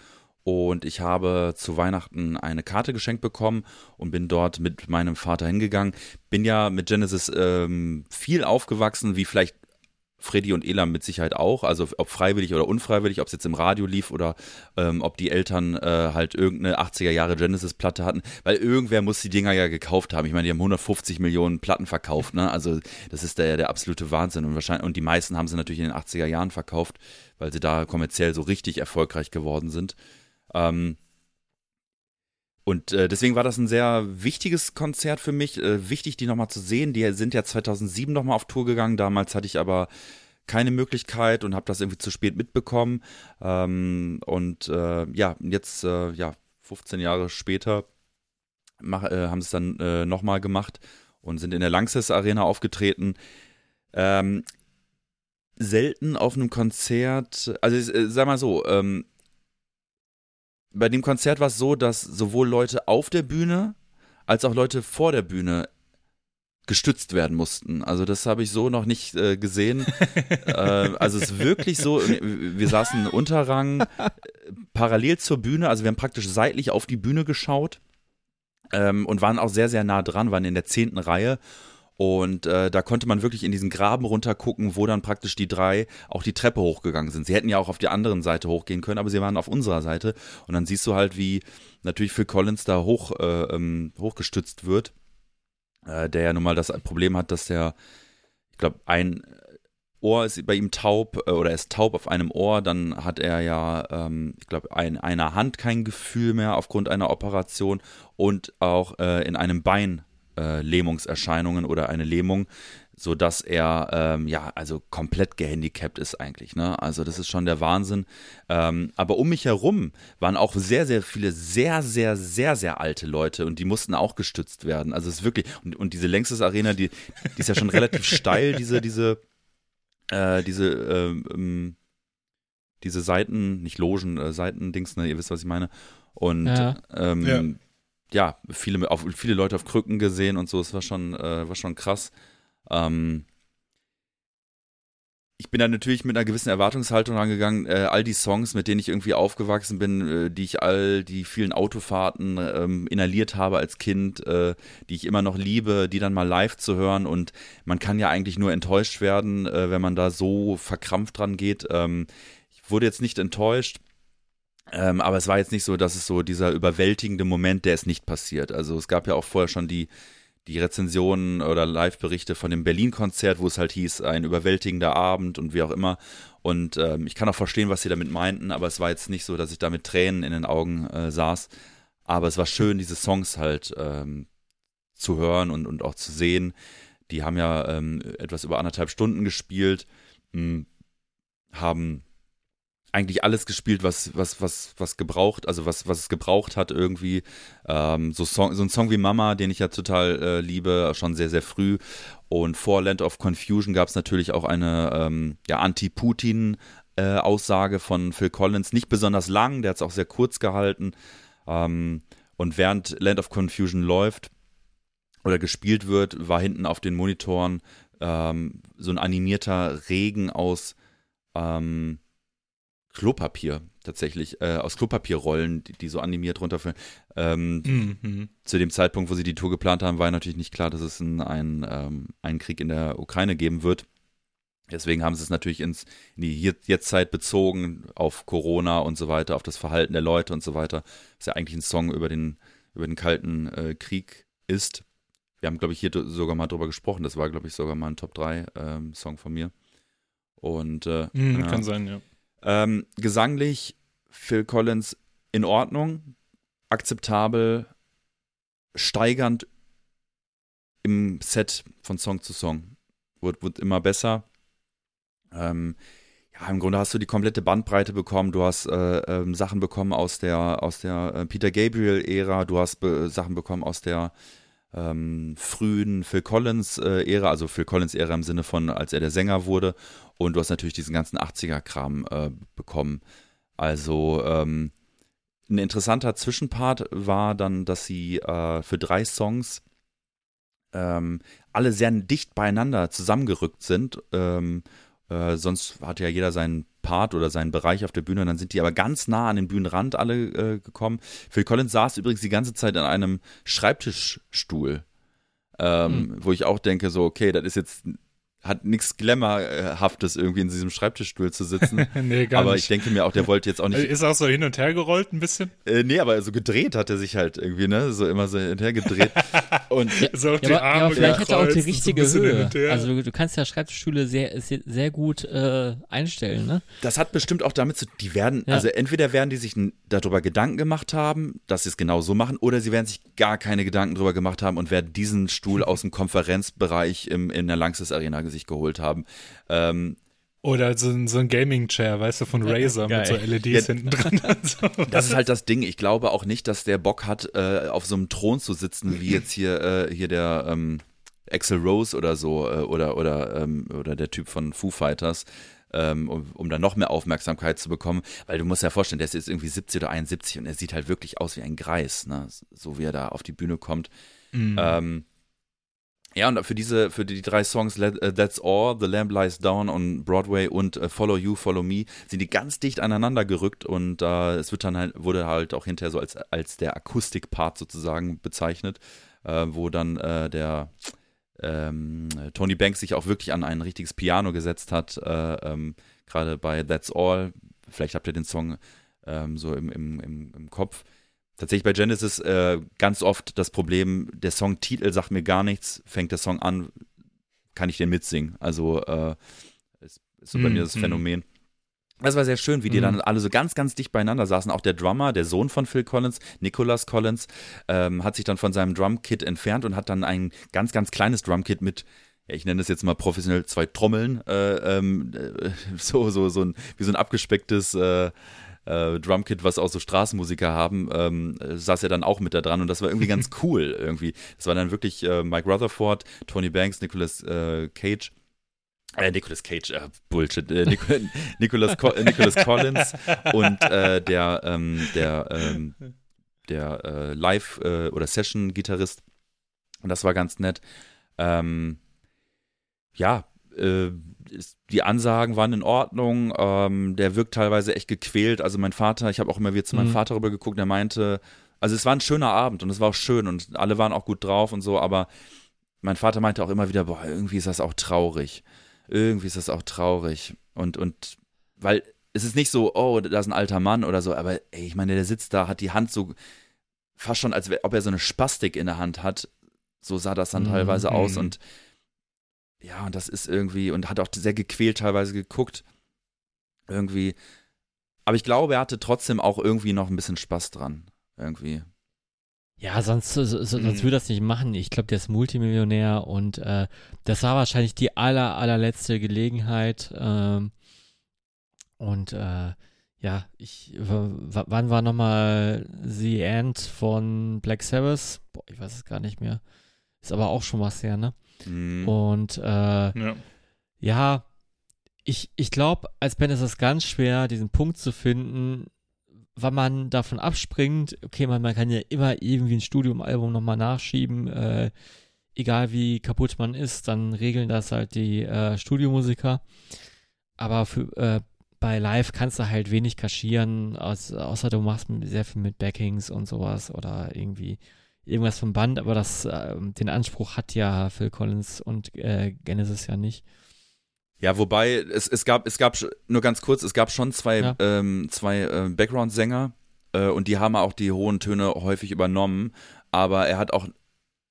Und ich habe zu Weihnachten eine Karte geschenkt bekommen und bin dort mit meinem Vater hingegangen. Bin ja mit Genesis ähm, viel aufgewachsen, wie vielleicht Freddy und Elam mit Sicherheit auch, also ob freiwillig oder unfreiwillig, ob es jetzt im Radio lief oder ähm, ob die Eltern äh, halt irgendeine 80er Jahre Genesis-Platte hatten, weil irgendwer muss die Dinger ja gekauft haben. Ich meine, die haben 150 Millionen Platten verkauft, ne? Also das ist der, der absolute Wahnsinn und wahrscheinlich, und die meisten haben sie natürlich in den 80er Jahren verkauft, weil sie da kommerziell so richtig erfolgreich geworden sind. Ähm, und äh, deswegen war das ein sehr wichtiges Konzert für mich. Äh, wichtig, die nochmal zu sehen. Die sind ja 2007 nochmal auf Tour gegangen. Damals hatte ich aber keine Möglichkeit und habe das irgendwie zu spät mitbekommen. Ähm, und äh, ja, jetzt, äh, ja, 15 Jahre später mach, äh, haben sie es dann äh, nochmal gemacht und sind in der Lanxess Arena aufgetreten. Ähm, selten auf einem Konzert, also äh, sag mal so, ähm, bei dem Konzert war es so, dass sowohl Leute auf der Bühne als auch Leute vor der Bühne gestützt werden mussten. Also das habe ich so noch nicht äh, gesehen. <laughs> äh, also es ist wirklich so, wir saßen Unterrang äh, parallel zur Bühne, also wir haben praktisch seitlich auf die Bühne geschaut ähm, und waren auch sehr, sehr nah dran, waren in der zehnten Reihe und äh, da konnte man wirklich in diesen Graben runter gucken, wo dann praktisch die drei auch die Treppe hochgegangen sind. Sie hätten ja auch auf die anderen Seite hochgehen können, aber sie waren auf unserer Seite. Und dann siehst du halt, wie natürlich Phil Collins da hoch, äh, ähm, hochgestützt wird, äh, der ja nun mal das Problem hat, dass der, ich glaube, ein Ohr ist bei ihm taub äh, oder er ist taub auf einem Ohr, dann hat er ja, ähm, ich glaube, in einer Hand kein Gefühl mehr aufgrund einer Operation und auch äh, in einem Bein äh, Lähmungserscheinungen oder eine Lähmung, sodass er ähm, ja also komplett gehandicapt ist eigentlich. Ne? Also das ist schon der Wahnsinn. Ähm, aber um mich herum waren auch sehr, sehr viele sehr, sehr, sehr, sehr alte Leute und die mussten auch gestützt werden. Also es ist wirklich, und, und diese längstes Arena, die, die ist ja schon relativ <laughs> steil, diese, diese äh, diese, ähm, diese Seiten, nicht Logen, äh, Seitendings, ne, ihr wisst, was ich meine. Und Ja. ähm, Ja. Ja. viele, auf, viele Leute auf Krücken gesehen und so, es war schon, äh, war schon krass. Ähm, ich bin da natürlich mit einer gewissen Erwartungshaltung rangegangen. Äh, all die Songs, mit denen ich irgendwie aufgewachsen bin, äh, die ich all die vielen Autofahrten ähm, inhaliert habe als Kind, äh, die ich immer noch liebe, die dann mal live zu hören. Und man kann ja eigentlich nur enttäuscht werden, äh, wenn man da so verkrampft dran geht. Ähm, ich wurde jetzt nicht enttäuscht. Ähm, aber es war jetzt nicht so, dass es so dieser überwältigende Moment, der ist nicht passiert. Also es gab ja auch vorher schon die, die Rezensionen oder Live-Berichte von dem Berlin-Konzert, wo es halt hieß, ein überwältigender Abend und wie auch immer. Und ähm, ich kann auch verstehen, was sie damit meinten, aber es war jetzt nicht so, dass ich da mit Tränen in den Augen äh, saß. Aber es war schön, diese Songs halt ähm, zu hören und, und auch zu sehen. Die haben ja ähm, etwas über anderthalb Stunden gespielt, mh, haben eigentlich alles gespielt, was, was, was, was gebraucht, also was, was es gebraucht hat irgendwie. Ähm, so, Song, so ein Song wie Mama, den ich ja total äh, liebe, schon sehr, sehr früh. Und vor Land of Confusion gab es natürlich auch eine ähm, ja, Anti-Putin-Aussage von Phil Collins. Nicht besonders lang, der hat es auch sehr kurz gehalten. Ähm, und während Land of Confusion läuft oder gespielt wird, war hinten auf den Monitoren ähm, so ein animierter Regen aus ähm, Klopapier tatsächlich, äh, aus Klopapierrollen, die, die so animiert runterfallen. Ähm, Mhm. zu dem Zeitpunkt, wo sie die Tour geplant haben, war natürlich nicht klar, dass es einen, einen, ähm, einen Krieg in der Ukraine geben wird. Deswegen haben sie es natürlich ins, in die Jetztzeit bezogen, auf Corona und so weiter, auf das Verhalten der Leute und so weiter. Was ja eigentlich ein Song über den, über den Kalten äh, Krieg ist. Wir haben, glaube ich, hier sogar mal drüber gesprochen. Das war, glaube ich, sogar mal ein Top-3-Song von mir. Und äh, Mhm, ja. Kann sein, ja. Ähm, gesanglich Phil Collins in Ordnung, akzeptabel, steigernd im Set von Song zu Song. Wird, wird immer besser. Ähm, ja, im Grunde hast du die komplette Bandbreite bekommen. Du hast äh, ähm, Sachen bekommen aus der, aus der äh, Peter Gabriel-Ära, du hast be Sachen bekommen aus der ähm, frühen Phil Collins-Ära, also Phil Collins-Ära im Sinne von, als er der Sänger wurde. Und du hast natürlich diesen ganzen 80er-Kram äh, bekommen. Also ähm, ein interessanter Zwischenpart war dann, dass sie äh, für drei Songs ähm, alle sehr dicht beieinander zusammengerückt sind. Ähm, äh, sonst hat ja jeder seinen Part oder seinen Bereich auf der Bühne und dann sind die aber ganz nah an den Bühnenrand alle äh, gekommen. Phil Collins saß übrigens die ganze Zeit an einem Schreibtischstuhl, ähm, wo ich auch denke, so, okay, das ist jetzt, hat nichts Glamourhaftes irgendwie in diesem Schreibtischstuhl zu sitzen. <laughs> nee, gar aber nicht. ich denke mir auch, der wollte jetzt auch nicht. <laughs> ist auch so hin und her gerollt ein bisschen. Äh, nee, aber so gedreht hat er sich halt irgendwie, ne? So immer so hin und her gedreht. <laughs> Und So auf Ja, die aber, ja, Arme aber vielleicht hat er auch die so richtige hin Höhe. Also du, du kannst ja Schreibtischstühle sehr, sehr, gut äh, einstellen, ne? das hat bestimmt auch damit zu die werden, Ja. also entweder werden die sich darüber Gedanken gemacht haben, dass sie es genau so machen, oder sie werden sich gar keine Gedanken darüber gemacht haben und werden diesen Stuhl aus dem Konferenzbereich im, in der Langsys Arena sich geholt haben. Ähm, Oder so ein, so ein Gaming-Chair, weißt du, von Razer mit so. LEDs hinten dran. Das ist halt das Ding. Ich glaube auch nicht, dass der Bock hat, äh, auf so einem Thron zu sitzen, wie jetzt hier, äh, hier der ähm, Axel Rose oder so, äh, oder, oder, ähm, oder der Typ von Foo Fighters, ähm, um, um da noch mehr Aufmerksamkeit zu bekommen. Weil du musst ja vorstellen, der ist jetzt irgendwie 70 oder 71 und er sieht halt wirklich aus wie ein Greis, ne? so wie er da auf die Bühne kommt. Mhm. Ja, und für diese, für die drei Songs uh, That's All, The Lamb Lies Down on Broadway und äh, Follow You, Follow Me sind die ganz dicht aneinander gerückt und äh, es wird dann halt, wurde halt auch hinterher so als, als der Akustikpart sozusagen bezeichnet, äh, wo dann äh, der ähm, Tony Banks sich auch wirklich an ein richtiges Piano gesetzt hat, äh, ähm, gerade bei That's All. Vielleicht habt ihr den Song ähm, so im, im, im, im Kopf. Tatsächlich bei Genesis äh, ganz oft das Problem, der Songtitel sagt mir gar nichts, fängt der Song an, kann ich den mitsingen. Also äh, ist, ist so bei Mm, mir das mm. Phänomen. Das war sehr schön, wie die Mm. dann alle so ganz, ganz dicht beieinander saßen. Auch der Drummer, der Sohn von Phil Collins, Nicholas Collins, ähm, hat sich dann von seinem Drumkit entfernt und hat dann ein ganz, ganz kleines Drumkit mit ich nenne das jetzt mal professionell zwei Trommeln, äh, ähm, äh, <laughs> so, so, so ein, wie so ein abgespecktes äh, äh, Drumkit, was auch so Straßenmusiker haben, ähm, äh, saß er dann auch mit da dran und das war irgendwie <laughs> ganz cool irgendwie. Das war dann wirklich äh, Mike Rutherford, Tony Banks, Nicolas äh, Cage Äh, Nicolas Cage, äh, Bullshit. Äh, Nic <laughs> Nicolas, Co äh, Nicolas Collins und äh, der, ähm, der, ähm, der äh, Live- äh, oder Session-Gitarrist. Und das war ganz nett. Ähm, ja, äh, die Ansagen waren in Ordnung. Ähm, der wirkt teilweise echt gequält. Also mein Vater, ich habe auch immer wieder zu meinem mhm. Vater rüber geguckt, der meinte, also es war ein schöner Abend und es war auch schön und alle waren auch gut drauf und so, aber mein Vater meinte auch immer wieder, boah, irgendwie ist das auch traurig. Irgendwie ist das auch traurig. Und, und, weil es ist nicht so, oh, da ist ein alter Mann oder so, aber ey, ich meine, der sitzt da, hat die Hand so fast schon, als ob er so eine Spastik in der Hand hat. So sah das dann mhm. teilweise aus und ja, und das ist irgendwie, und hat auch sehr gequält teilweise geguckt. Irgendwie. Aber ich glaube, er hatte trotzdem auch irgendwie noch ein bisschen Spaß dran. Irgendwie. Ja, sonst, so, sonst mhm. würde das nicht machen. Ich glaube, der ist Multimillionär und äh, das war wahrscheinlich die aller, allerletzte Gelegenheit. Ähm, und äh, ja, ich, wann war nochmal The End von Black Sabbath? Boah, ich weiß es gar nicht mehr. Ist aber auch schon was her, ne? Mhm. Und äh, ja. ja, ich, ich glaube, als Band ist es ganz schwer, diesen Punkt zu finden, wann man davon abspringt. Okay, man, man kann ja immer irgendwie ein Studiumalbum nochmal nachschieben, äh, egal wie kaputt man ist, dann regeln das halt die äh, Studiomusiker. Aber für, äh, bei Live kannst du halt wenig kaschieren, aus, außer du machst sehr viel mit Backings und sowas oder irgendwie irgendwas vom Band, aber das, äh, den Anspruch hat ja Phil Collins und äh, Genesis ja nicht. Ja, wobei es, es gab, es gab nur ganz kurz, es gab schon zwei, ja. ähm, zwei äh, Background-Sänger äh, und die haben auch die hohen Töne häufig übernommen, aber er hat auch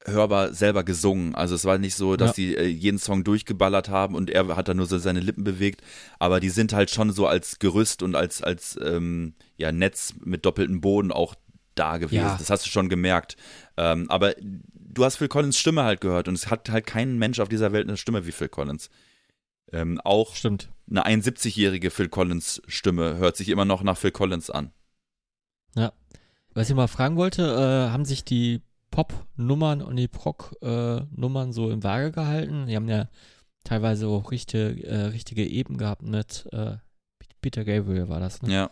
hörbar selber gesungen. Also es war nicht so, dass ja. sie äh, jeden Song durchgeballert haben und er hat da nur so seine Lippen bewegt, aber die sind halt schon so als Gerüst und als, als ähm, ja, Netz mit doppeltem Boden auch da gewesen. Ja. Das hast du schon gemerkt. Ähm, aber du hast Phil Collins Stimme halt gehört und es hat halt kein Mensch auf dieser Welt eine Stimme wie Phil Collins. Ähm, auch Stimmt. eine 71-jährige Phil Collins Stimme hört sich immer noch nach Phil Collins an. Ja. Was ich mal fragen wollte, äh, haben sich die Pop-Nummern und die Proc-Nummern so im Waage gehalten? Die haben ja teilweise auch richtige, äh, richtige Eben gehabt mit äh, Peter Gabriel war das, ne? Ja.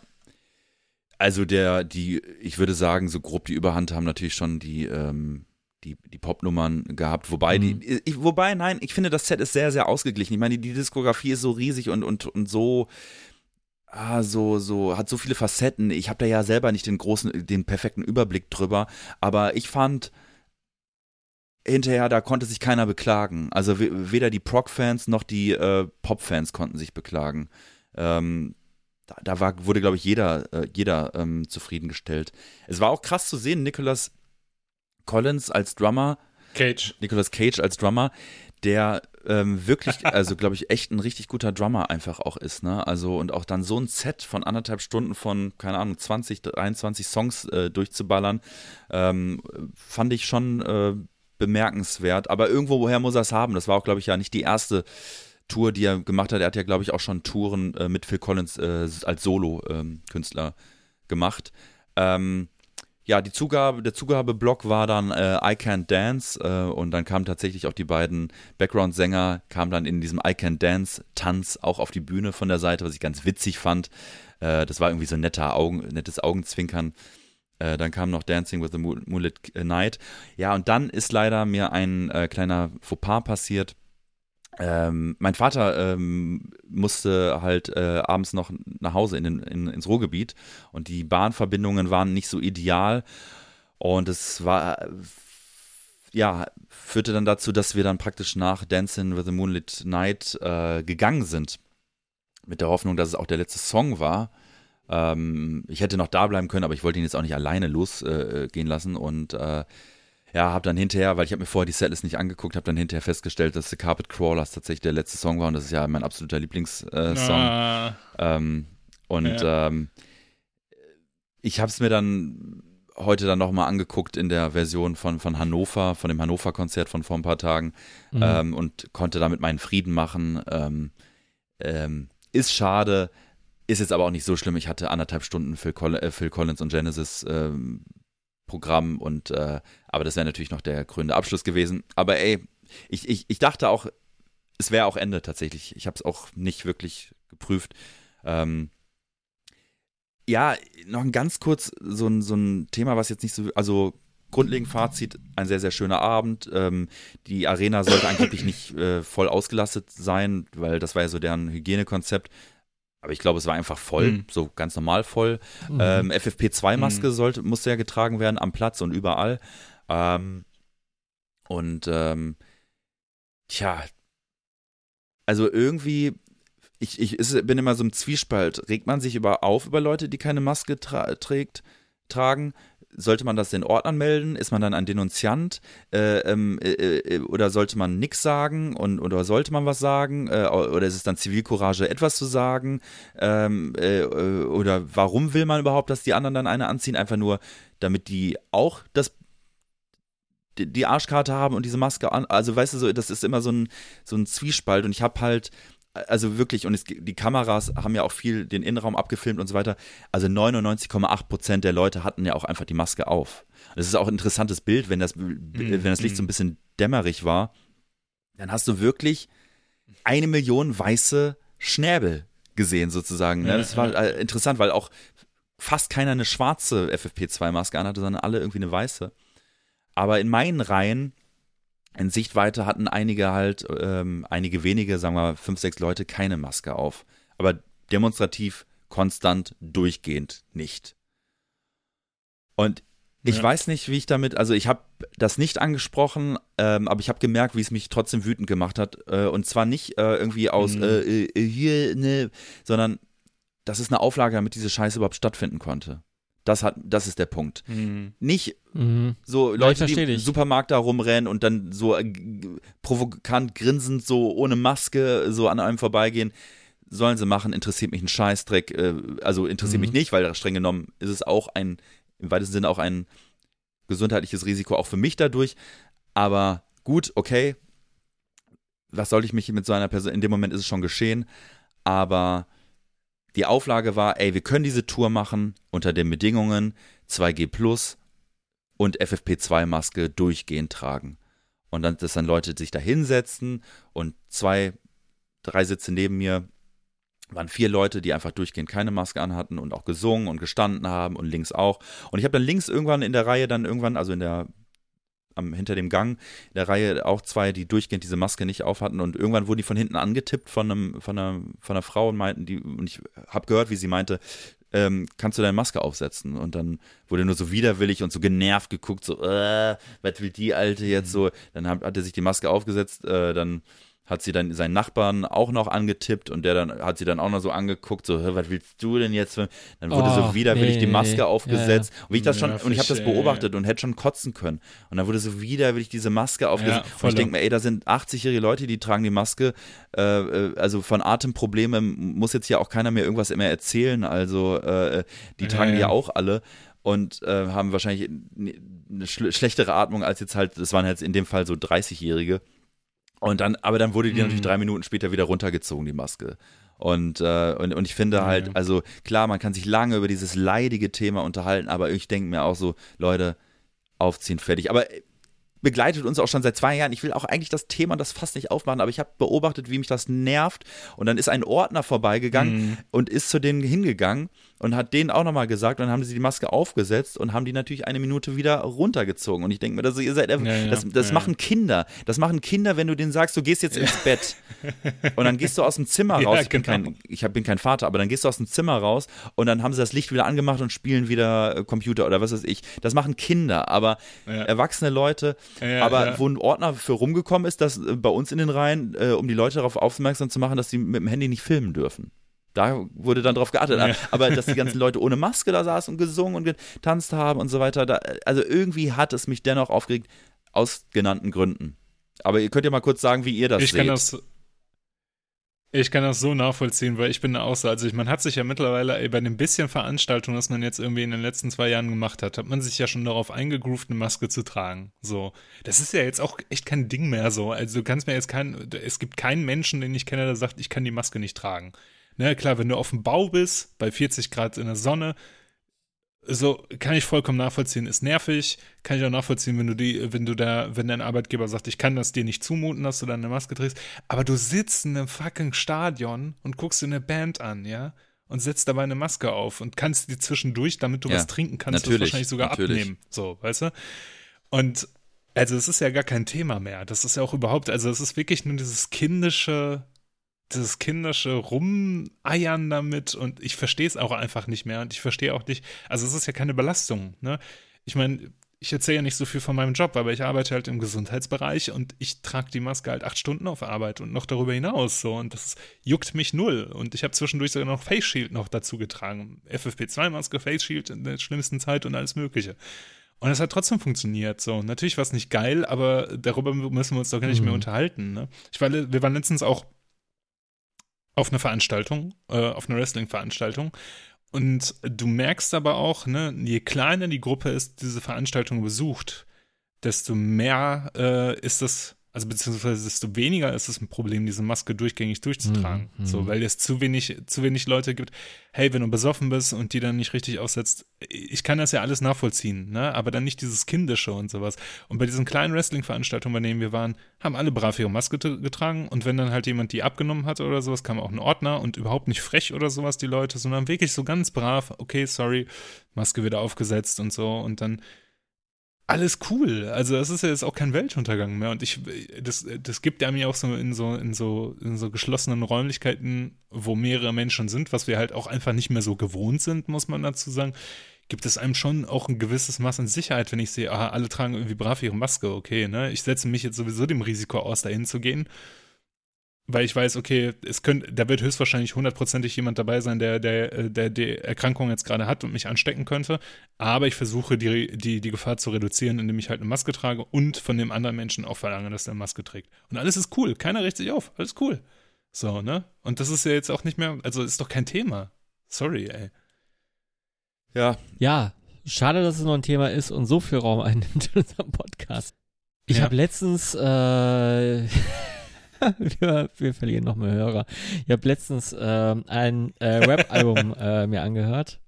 Also der, die, ich würde sagen, so grob die Überhand haben natürlich schon die, ähm, die, die Popnummern gehabt. Wobei, mhm. die, ich, wobei, nein, ich finde, das Set ist sehr, sehr ausgeglichen. Ich meine, die, die Diskografie ist so riesig und, und, und so, ah, so, so, hat so viele Facetten. Ich habe da ja selber nicht den großen, den perfekten Überblick drüber, aber ich fand, hinterher, da konnte sich keiner beklagen. Also weder die Prog-Fans noch die äh, Pop-Fans konnten sich beklagen. Ähm, da, da war, wurde, glaube ich, jeder, äh, jeder ähm, zufriedengestellt. Es war auch krass zu sehen, Nicholas Collins als Drummer. Cage. Nicholas Cage als Drummer, der ähm, wirklich, <laughs> also glaube ich, echt ein richtig guter Drummer einfach auch ist, ne? Also und auch dann so ein Set von anderthalb Stunden von, keine Ahnung, 20, 23 Songs äh, durchzuballern, ähm, fand ich schon äh, bemerkenswert. Aber irgendwo, woher muss er es haben? Das war auch, glaube ich, ja nicht die erste Tour, die er gemacht hat. Er hat ja, glaube ich, auch schon Touren äh, mit Phil Collins äh, als Solo-Künstler ähm, gemacht. Ähm, ja, die Zugabe, der Zugabeblock war dann äh, I Can't Dance äh, und dann kamen tatsächlich auch die beiden Background-Sänger, kamen dann in diesem I Can't Dance-Tanz auch auf die Bühne von der Seite, was ich ganz witzig fand. Äh, das war irgendwie so ein netter Augen, nettes Augenzwinkern. Äh, dann kam noch Dancing with the Moonlit Night. Ja, und dann ist leider mir ein äh, kleiner Fauxpas passiert ähm, mein Vater ähm, musste halt äh, abends noch nach Hause in, den, in, ins Ruhrgebiet und die Bahnverbindungen waren nicht so ideal und es war ja führte dann dazu, dass wir dann praktisch nach Dancing with the Moonlit Night äh, gegangen sind mit der Hoffnung, dass es auch der letzte Song war. Ähm, ich hätte noch da bleiben können, aber ich wollte ihn jetzt auch nicht alleine losgehen äh, lassen und äh, ja, habe dann hinterher, weil ich habe mir vorher die Setlist nicht angeguckt, habe dann hinterher festgestellt, dass The Carpet Crawlers tatsächlich der letzte Song war und das ist ja mein absoluter Lieblingssong. Äh, ah. ähm, und ja. ähm, ich habe es mir dann heute dann nochmal angeguckt in der Version von, von Hannover, von dem Hannover-Konzert von vor ein paar Tagen mhm. ähm, und konnte damit meinen Frieden machen. Ähm, ähm, ist schade, ist jetzt aber auch nicht so schlimm. Ich hatte anderthalb Stunden Phil, Coll äh, Phil Collins und Genesis ähm, Programm und äh, aber das wäre natürlich noch der grüne Abschluss gewesen. Aber ey, ich, ich, ich dachte auch es wäre auch Ende tatsächlich. Ich habe es auch nicht wirklich geprüft. Ähm, ja, noch ein ganz kurz so ein, so ein Thema, was jetzt nicht so, also grundlegend Fazit, ein sehr, sehr schöner Abend. Ähm, die Arena sollte angeblich nicht äh, voll ausgelastet sein, weil das war ja so deren Hygienekonzept. Aber ich glaube, es war einfach voll, mhm. so ganz normal voll. Mhm. Ähm, FFP2-Maske mhm. sollte, musste ja getragen werden am Platz und überall. Ähm, und ähm, tja, also irgendwie, ich, ich ist, bin immer so im Zwiespalt. Regt man sich über auf über Leute, die keine Maske tra trägt, tragen? sollte man das den Ordnern melden? Ist man dann ein Denunziant? Äh, ähm, äh, äh, oder sollte man nichts sagen? Und, oder sollte man was sagen? Äh, oder ist es dann Zivilcourage, etwas zu sagen? Ähm, äh, äh, oder warum will man überhaupt, dass die anderen dann eine anziehen? Einfach nur, damit die auch das die Arschkarte haben und diese Maske an. Also weißt du, so, das ist immer so ein, so ein Zwiespalt. Und ich habe halt also wirklich, und es, die Kameras haben ja auch viel den Innenraum abgefilmt und so weiter. Also 99,8 Prozent der Leute hatten ja auch einfach die Maske auf. Das ist auch ein interessantes Bild, wenn das, mhm. wenn das Licht so ein mhm. bisschen dämmerig war. Dann hast du wirklich eine Million weiße Schnäbel gesehen, sozusagen. Ne? Das war äh, interessant, weil auch fast keiner eine schwarze FFP2-Maske anhatte, sondern alle irgendwie eine weiße. Aber in meinen Reihen in Sichtweite hatten einige halt, ähm, einige wenige, sagen wir fünf, sechs Leute, keine Maske auf. Aber demonstrativ, konstant, durchgehend nicht. Und ich ja. weiß nicht, wie ich damit, also ich habe das nicht angesprochen, ähm, aber ich habe gemerkt, wie es mich trotzdem wütend gemacht hat. Äh, und zwar nicht äh, irgendwie aus mhm. äh, äh hier, ne, sondern das ist eine Auflage, damit diese Scheiße überhaupt stattfinden konnte. Das, hat, das ist der Punkt. Mhm. Nicht mhm. so Leute, ja, die im Supermarkt da rumrennen und dann so äh, provokant grinsend, so ohne Maske, so an einem vorbeigehen. Sollen sie machen, interessiert mich ein Scheißdreck. Äh, also interessiert mhm. mich nicht, weil streng genommen ist es auch ein, im weitesten Sinne auch ein gesundheitliches Risiko, auch für mich dadurch. Aber gut, okay. Was soll ich mich mit so einer Person, in dem Moment ist es schon geschehen. Aber die Auflage war, ey, wir können diese Tour machen unter den Bedingungen 2G Plus und FFP2-Maske durchgehend tragen. Und dann, dass dann Leute sich da hinsetzen und zwei, drei Sitze neben mir waren vier Leute, die einfach durchgehend keine Maske anhatten und auch gesungen und gestanden haben und links auch. Und ich habe dann links irgendwann in der Reihe dann irgendwann, also in der am, hinter dem Gang in der Reihe auch zwei, die durchgehend diese Maske nicht auf hatten und irgendwann wurden die von hinten angetippt von, einem, von, einer, von einer Frau und meinten, die, und ich habe gehört, wie sie meinte, ähm, kannst du deine Maske aufsetzen? Und dann wurde nur so widerwillig und so genervt geguckt, so, äh, was will die Alte jetzt so? Dann hat, hat er sich die Maske aufgesetzt, äh, dann hat sie dann seinen Nachbarn auch noch angetippt und der dann hat sie dann auch noch so angeguckt, so, was willst du denn jetzt? Dann wurde oh, so widerwillig nee, die Maske aufgesetzt. Ja, ja. Und ich das schon, ja, und ich habe das beobachtet und hätte schon kotzen können. Und dann wurde so widerwillig diese Maske aufgesetzt. und ich denke mir, ey, da sind 80-jährige Leute, die tragen die Maske. Äh, äh, also von Atemproblemen muss jetzt ja auch keiner mehr irgendwas mehr erzählen. Also äh, die tragen die ja auch alle und äh, haben wahrscheinlich eine schlechtere Atmung als jetzt halt, das waren jetzt in dem Fall so 30-Jährige. Und dann, aber dann wurde die mhm. natürlich drei Minuten später wieder runtergezogen, die Maske. Und, äh, und, und ich finde halt, also klar, man kann sich lange über dieses leidige Thema unterhalten, aber ich denke mir auch so, Leute, aufziehen, fertig. Aber begleitet uns auch schon seit zwei Jahren. Ich will auch eigentlich das Thema das fast nicht aufmachen, aber ich habe beobachtet, wie mich das nervt. Und dann ist ein Ordner vorbeigegangen mhm. und ist zu denen hingegangen und hat denen auch nochmal gesagt und dann haben sie die Maske aufgesetzt und haben die natürlich eine Minute wieder runtergezogen. Und ich denke mir, das, ihr seid, ja, das, das ja, machen Kinder. Das machen Kinder, wenn du denen sagst, du gehst jetzt ins Bett. und dann gehst du aus dem Zimmer <laughs> raus. ich, bin genau. kein, ich bin kein Vater, aber dann gehst du aus dem Zimmer raus und dann haben sie das Licht wieder angemacht und spielen wieder äh, Computer oder was weiß ich. Das machen Kinder, aber erwachsene Leute, aber wo ein Ordner für rumgekommen ist, dass äh, bei uns in den Reihen, äh, um die Leute darauf aufmerksam zu machen, dass sie mit dem Handy nicht filmen dürfen. Da wurde dann drauf geachtet. Ja. Aber dass die ganzen <laughs> Leute ohne Maske da saßen und gesungen und getanzt haben und so weiter, da, also irgendwie hat es mich dennoch aufgeregt, aus genannten Gründen. Aber ihr könnt ja mal kurz sagen, wie ihr das ich seht. Kann das, ich kann das so nachvollziehen, weil ich bin da auch so. Also ich, man hat sich ja mittlerweile ey, bei dem bisschen Veranstaltung, was man jetzt irgendwie in den letzten zwei Jahren gemacht hat, hat man sich ja schon darauf eingegroovt, eine Maske zu tragen. So, das ist ja jetzt auch echt kein Ding mehr so. Also du kannst mir jetzt kein, es gibt keinen Menschen, den ich kenne, der sagt, ich kann die Maske nicht tragen. Ne, klar, wenn du auf dem Bau bist, bei 40 Grad in der Sonne, so kann ich vollkommen nachvollziehen. Ist nervig, kann ich auch nachvollziehen, wenn du die, wenn du da, wenn dein Arbeitgeber sagt, ich kann das dir nicht zumuten, dass du da eine Maske trägst. Aber du sitzt in einem fucking Stadion und guckst dir eine Band an, ja, und setzt dabei eine Maske auf und kannst die zwischendurch, damit du Ja, was trinken kannst, das wahrscheinlich sogar natürlich. abnehmen. So, weißt du? Und also es ist ja gar kein Thema mehr. Das ist ja auch überhaupt, also es ist wirklich nur dieses kindische, dieses kindische Rumeiern damit und ich verstehe es auch einfach nicht mehr und ich verstehe auch nicht, also es ist ja keine Belastung, ne? Ich meine, ich erzähle ja nicht so viel von meinem Job, aber ich arbeite halt im Gesundheitsbereich und ich trage die Maske halt acht Stunden auf Arbeit und noch darüber hinaus so und das juckt mich null und ich habe zwischendurch sogar noch Face Shield noch dazu getragen, FFP2-Maske, Face Shield in der schlimmsten Zeit und alles mögliche. Und es hat trotzdem funktioniert. So, natürlich war es nicht geil, aber darüber müssen wir uns doch gar nicht Mhm. mehr unterhalten. Ne? Ich war, wir waren letztens auch auf einer Veranstaltung, äh, auf einer Wrestling-Veranstaltung. Und du merkst aber auch, ne, je kleiner die Gruppe ist, die diese Veranstaltung besucht, desto mehr äh, ist es, also beziehungsweise desto weniger ist es ein Problem, diese Maske durchgängig durchzutragen. Mhm, So, mhm. weil es zu wenig, zu wenig Leute gibt, hey, wenn du besoffen bist und die dann nicht richtig aussetzt, ich kann das ja alles nachvollziehen, ne? Aber dann nicht dieses Kindische und sowas. Und bei diesen kleinen Wrestling-Veranstaltungen, bei denen wir waren, haben alle brav ihre Maske getragen und wenn dann halt jemand die abgenommen hat oder sowas, kam auch ein Ordner und überhaupt nicht frech oder sowas, die Leute, sondern wirklich so ganz brav, okay, sorry, Maske wieder aufgesetzt und so und dann alles cool. Also es ist ja jetzt auch kein Weltuntergang mehr und ich, das, das gibt ja mir auch so in so, in so, in so geschlossenen Räumlichkeiten, wo mehrere Menschen sind, was wir halt auch einfach nicht mehr so gewohnt sind, muss man dazu sagen, gibt es einem schon auch ein gewisses Maß an Sicherheit, wenn ich sehe, ah, alle tragen irgendwie brav ihre Maske, okay, ne? Ich setze mich jetzt sowieso dem Risiko aus, dahin zu gehen. Weil ich weiß, okay, es könnte, da wird höchstwahrscheinlich hundertprozentig jemand dabei sein, der, der, äh, der die Erkrankung jetzt gerade hat und mich anstecken könnte. Aber ich versuche, die, die, die Gefahr zu reduzieren, indem ich halt eine Maske trage und von dem anderen Menschen auch verlange, dass er eine Maske trägt. Und alles ist cool. Keiner regt sich auf. Alles cool. So, ne? Und das ist ja jetzt auch nicht mehr, also ist doch kein Thema. Sorry, ey. Ja, Ja, schade, dass es noch ein Thema ist und so viel Raum einnimmt in unserem Podcast. Ich Ja. habe letztens, äh, <laughs> <laughs> wir, wir verlieren noch mehr Hörer. Ich habe letztens ähm, ein äh, Rap-Album <laughs> äh, mir angehört.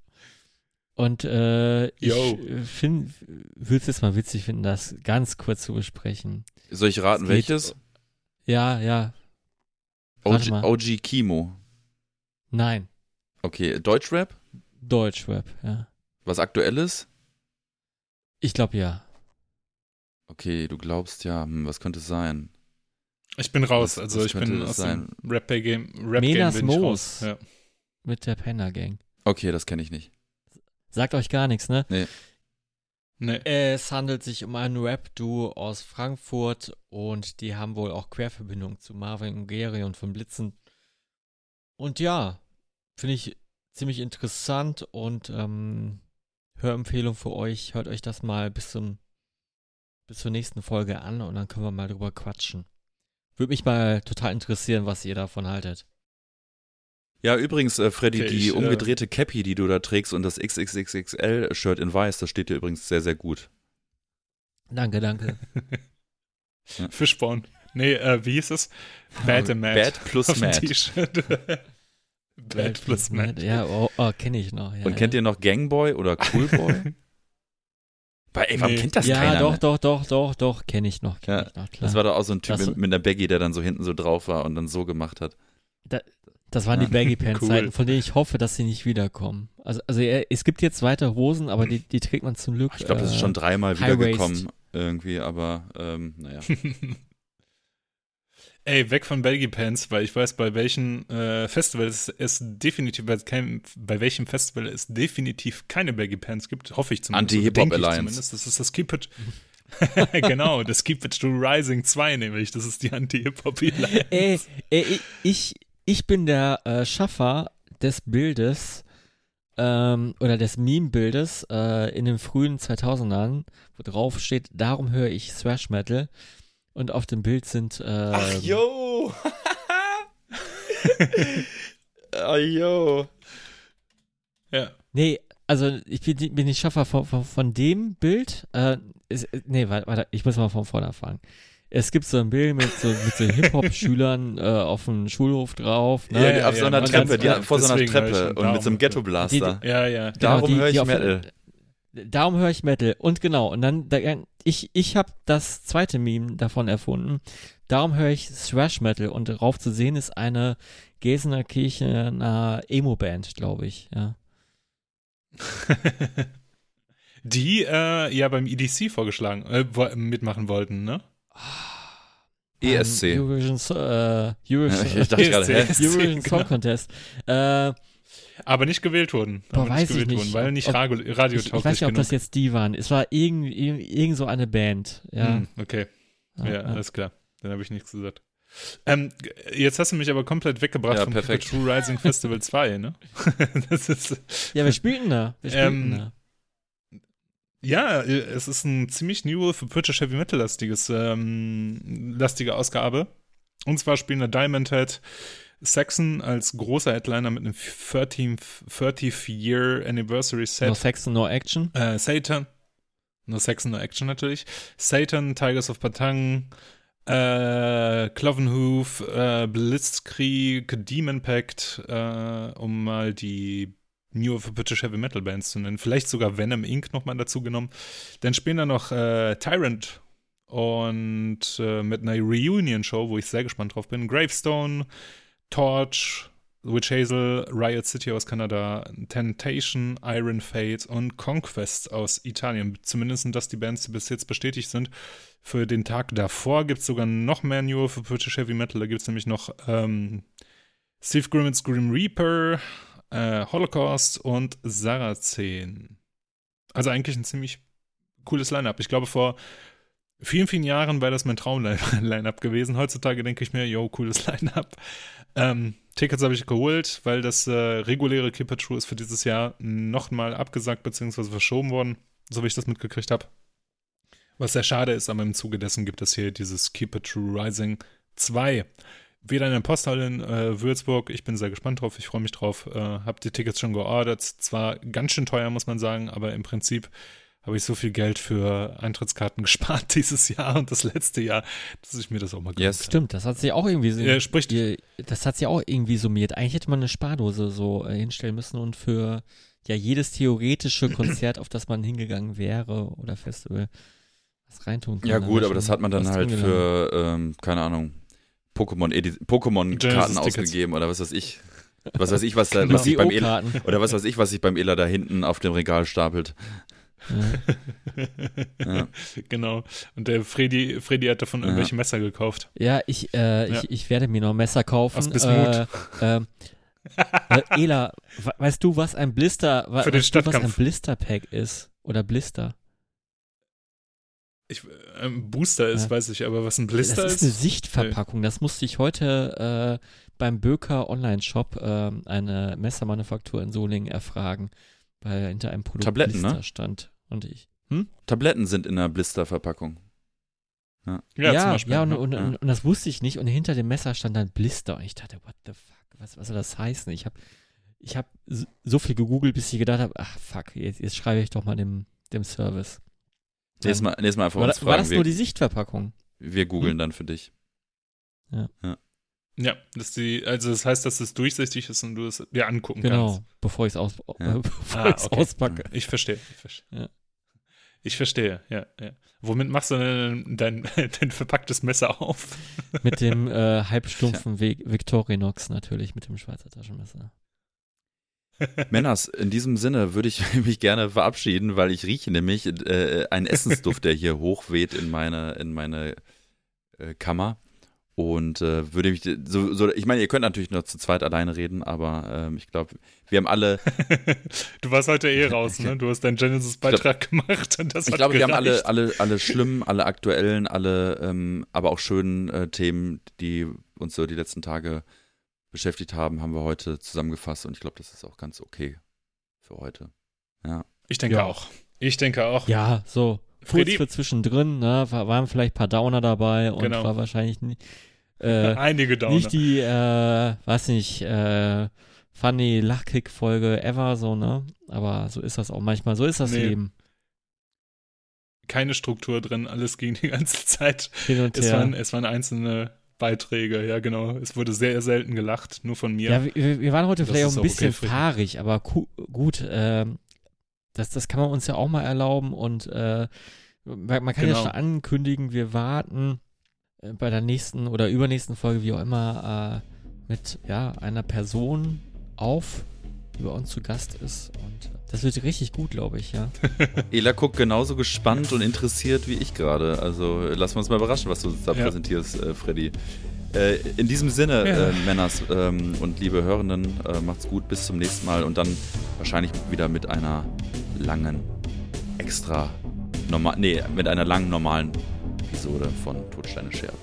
Und äh, ich finde, würde es jetzt mal witzig finden, das ganz kurz zu besprechen. soll ich raten, geht- welches? Ja, ja, OG, mal. OG Kimo. nein. Okay, Deutschrap? Deutschrap, ja. Was aktuelles? Ich glaube ja. Okay, du glaubst ja, hm, was könnte es sein? Ich bin raus, Was- also was ich bin aus sein? dem Rap-Game Rap -Game Menas bin ich raus. Moos. Ja. Mit der Penner Gang. Okay, das kenne ich nicht. Sagt euch gar nichts, ne? Nee. Es handelt sich um ein Rap-Duo aus Frankfurt und die haben wohl auch Querverbindungen zu Marvin und Gary und von Blitzen. Und ja, finde ich ziemlich interessant und ähm, Hörempfehlung für euch. Hört euch das mal bis zum bis zur nächsten Folge an und dann können wir mal drüber quatschen. Würde mich mal total interessieren, was ihr davon haltet. Ja, übrigens, äh, Freddy, Okay, die ich, äh, umgedrehte Cappy, die du da trägst und das XXXXL-Shirt in weiß, das steht dir übrigens sehr, sehr gut. Danke, danke. <laughs> Fishbone. Nee, äh, wie hieß es? Bad and Mad. Bad plus Mad. T-Shirt. <laughs> Bad plus Mad. Ja, oh, oh kenne ich noch. Ja, Und kennt ja. ihr noch Gangboy oder Coolboy? <laughs> Weil, ey, warum Nee. kennt das ja, keiner? doch, mehr? doch, doch, doch, doch, kenne ich noch, kenn Ja, ich noch, klar. Das war doch auch so ein Typ Das- mit, mit einer Baggy, der dann so hinten so drauf war und dann so gemacht hat. Das waren Ja, die Baggy <laughs> Pants cool. Zeiten, von denen ich hoffe, dass sie nicht wiederkommen. Also, also es gibt jetzt weiter Hosen, aber die, die trägt man zum Glück. Ich glaube, das ist äh, schon dreimal wiedergekommen irgendwie, aber ähm, naja. <laughs> Ey, weg von Baggy Pants, weil ich weiß, bei welchen äh, Festival es, es definitiv, bei, keinem, bei welchem Festival es definitiv keine Baggy Pants gibt, hoffe ich zumindest. Anti-Hip-Hop Alliance. Zumindest. Das ist das Keep It. <laughs> genau, das Keep It True Rising 2 nämlich. Das ist die Anti-Hip-Hop Alliance. Ey, ey, ich, ich bin der äh, Schaffer des Bildes ähm, oder des Meme-Bildes äh, in den frühen 2000ern, wo drauf steht, darum höre ich Thrash Metal. Und auf dem Bild sind ähm, yo! <laughs> Ach, yo! Ja. Nee, also ich bin, bin nicht Schaffer von, von, von dem Bild. Äh, ist, nee, warte, warte, ich muss mal von vorne anfangen. Es gibt so ein Bild mit so, mit so Hip-Hop-Schülern <laughs> äh, auf dem Schulhof drauf. Ne? Ja, ja, auf so einer Treppe, die, vor so einer Treppe und mit so einem. Ghetto-Blaster. Ja, ja. Genau, Darum die- höre ich Metal. Darum höre ich Metal. Und genau, und dann, da, ich, ich habe das zweite Meme davon erfunden. Darum höre ich Thrash Metal. Und darauf zu sehen ist eine Gesener Kirchener Emo-Band, glaube ich, ja. <laughs> Die äh, ja beim EDC vorgeschlagen, äh, mitmachen wollten, ne? ESC. Eurovision, äh, Eurovision, <laughs> ich dachte <laughs> gerade, hä? ESC, Eurovision Song genau. Contest. Äh, Aber nicht gewählt wurden. Boah, aber weiß nicht ich gewählt nicht. wurden, weil nicht Ob- radio ich, ich radiotauglich weiß nicht, ob genug. das jetzt die waren. Es war irgend, irgend, irgend so eine Band. Ja. Hm, okay, ja, alles klar. Dann habe ich nichts gesagt. Ähm, jetzt hast du mich aber komplett weggebracht Ja, vom perfekt. True Rising <laughs> Festival 2, ne? <laughs> das ist, ja, wir spielten da. Wir spielten Ähm, da. ja, es ist ein ziemlich new für British Heavy Metal lastiges, ähm, lastige Ausgabe. Und zwar spielen da Diamond Head Saxon als großer Headliner mit einem 13th, 30th Year Anniversary Set. No Saxon, no Action. Äh, Satan. No Saxon, no Action natürlich. Satan, Tigers of Patang, äh, Clovenhoof, äh, Blitzkrieg, Demon Pact, äh, um mal die New of British Heavy Metal Bands zu nennen. Vielleicht sogar Venom Inc. nochmal dazu genommen. Dann spielen da noch äh, Tyrant und äh, mit einer Reunion-Show, wo ich sehr gespannt drauf bin. Gravestone, Torch, Witch Hazel, Riot City aus Kanada, Temptation, Iron Fate und Conquest aus Italien. Zumindest sind das die Bands, die bis jetzt bestätigt sind. Für den Tag davor gibt es sogar noch mehr New für British Heavy Metal. Da gibt es nämlich noch ähm, Steve Grimmett's Grim Reaper, äh, Holocaust und Sarazin. Also eigentlich ein ziemlich cooles Line-Up. Ich glaube, vor vielen, vielen Jahren wäre das mein Traum-Line-Up gewesen. Heutzutage denke ich mir, yo, cooles <laughs> Line-Up. Ähm, Tickets habe ich geholt, weil das äh, reguläre Keep It True ist für dieses Jahr nochmal abgesagt bzw. verschoben worden, so wie ich das mitgekriegt habe. Was sehr schade ist, aber im Zuge dessen gibt es hier dieses Keep It True Rising 2. Wieder in der Posthalle in äh, Würzburg. Ich bin sehr gespannt drauf. Ich freue mich drauf. Äh, hab die Tickets schon geordert. Zwar ganz schön teuer, muss man sagen, aber im Prinzip habe ich so viel Geld für Eintrittskarten <laughs> gespart dieses Jahr und das letzte Jahr, dass ich mir das auch mal Yes. habe. Stimmt, das hat sich auch irgendwie so. Ja, spricht. das hat sich auch irgendwie summiert. Eigentlich hätte man eine Spardose so äh, hinstellen müssen und für ja jedes theoretische <clears throat> Konzert, auf das man hingegangen wäre oder Festival, was reintun können. Ja gut, aber schon das hat man dann was halt für, ähm, keine Ahnung, Pokémon Pokémon Karten ausgegeben oder was weiß ich. Was weiß ich, was da, <laughs> was sich beim Ela, oder was weiß ich, was sich beim Ela da hinten auf dem Regal stapelt. Ja. <laughs> Genau. Und der Freddy, Freddy hat davon Ja. irgendwelche Messer gekauft. Ja, ich, äh, Ja. ich, ich werde mir noch Messer kaufen. Aus Bismut. Äh, ähm, äh, Ela, we- weißt du, was ein Blister, wa- Für den weißt du, was ein. Blisterpack ist? Oder Blister? Ich, ähm, Booster ist, Ja. weiß ich, aber was ein Blister das ist. ist eine Sichtverpackung. Das musste ich heute äh, beim Böker Online-Shop äh, eine Messermanufaktur in Solingen erfragen, weil hinter einem Produkt Tabletten, ne? Blister stand. Und ich. Hm? Tabletten sind in einer Blisterverpackung. ja, ja, zum Beispiel. ja, und, ne? und, Ja. und, und das wusste ich nicht. Und hinter dem Messer stand dann Blister. Und ich dachte, what the fuck, was, was soll das heißen? Ich habe ich hab so- viel gegoogelt, bis ich gedacht habe, ach fuck, jetzt, jetzt schreibe ich doch mal dem, dem Service. Nächstes Mal, nächstes Mal einfach War, uns das- war fragen. das nur Wir, die Sichtverpackung? wir googeln dann für dich. Ja, dass die, also das heißt, dass es durchsichtig ist und du es dir angucken Genau, kannst. bevor ich es aus, Ja. <laughs> Ah, okay. auspacke. Ich verstehe. Ich verstehe. Ja. Ich verstehe, ja, ja. Womit machst du denn dein, <laughs> dein verpacktes Messer auf? <laughs> Mit dem äh, halbstumpfen Ve- Victorinox natürlich, mit dem Schweizer Taschenmesser. Männers, in diesem Sinne würde ich mich gerne verabschieden, weil ich rieche nämlich äh, einen Essensduft, der hier hochweht in meine, in meine äh, Kammer. Und äh, würde mich so, so, ich meine, ihr könnt natürlich nur zu zweit alleine reden, aber ähm, ich glaube, wir haben alle, Du warst heute eh raus, ne? Du hast deinen Genesis-Beitrag gemacht und das ich glaube, wir haben alle, alle, alle schlimmen, alle aktuellen, alle, ähm, aber auch schönen äh, Themen, die uns so die letzten Tage beschäftigt haben, haben wir heute zusammengefasst und ich glaube, das ist auch ganz okay für heute. Ja. Ich denke Ja. auch. Ich denke auch. Ja, so. Kurz für zwischendrin, ne, war, waren vielleicht ein paar Downer dabei und Genau. war wahrscheinlich nie, äh, <laughs> Einige Downer. nicht die, äh, weiß nicht, äh, funny Lachkick-Folge ever, so, ne? Aber so ist das auch manchmal, so ist das Nee. Leben. Keine Struktur drin, alles ging die ganze <laughs> Zeit. Hin und Es her. waren, es waren einzelne Beiträge, ja genau. Es wurde sehr selten gelacht, nur von mir. Ja, wir, wir waren heute Das vielleicht auch ein okay, bisschen Friedrich. fahrig, aber gut, ähm, das, das kann man uns ja auch mal erlauben und äh, man kann Genau. ja schon ankündigen, wir warten äh, bei der nächsten oder übernächsten Folge, wie auch immer, äh, mit ja, einer Person auf, die bei uns zu Gast ist. Und das wird richtig gut, glaube ich, ja. <laughs> Ela guckt genauso gespannt und interessiert wie ich gerade. Also lassen wir uns mal überraschen, was du da Ja. präsentierst, äh, Freddy. Äh, in diesem Sinne, Ja. äh, Männers ähm, und liebe Hörenden, äh, macht's gut, bis zum nächsten Mal und dann wahrscheinlich wieder mit einer langen, extra, normal, nee, mit einer langen, normalen Episode von Todsteine Scherben.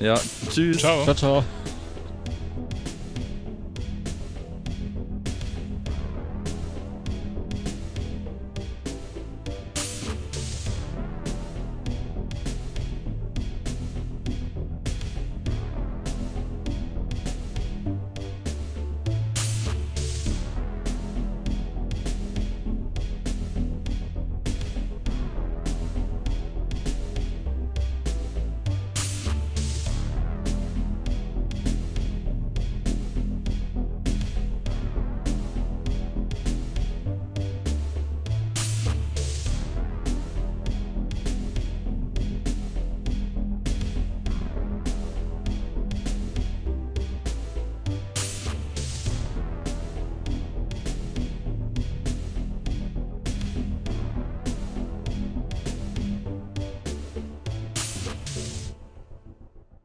Ja, tschüss. Ciao. Ciao, ciao.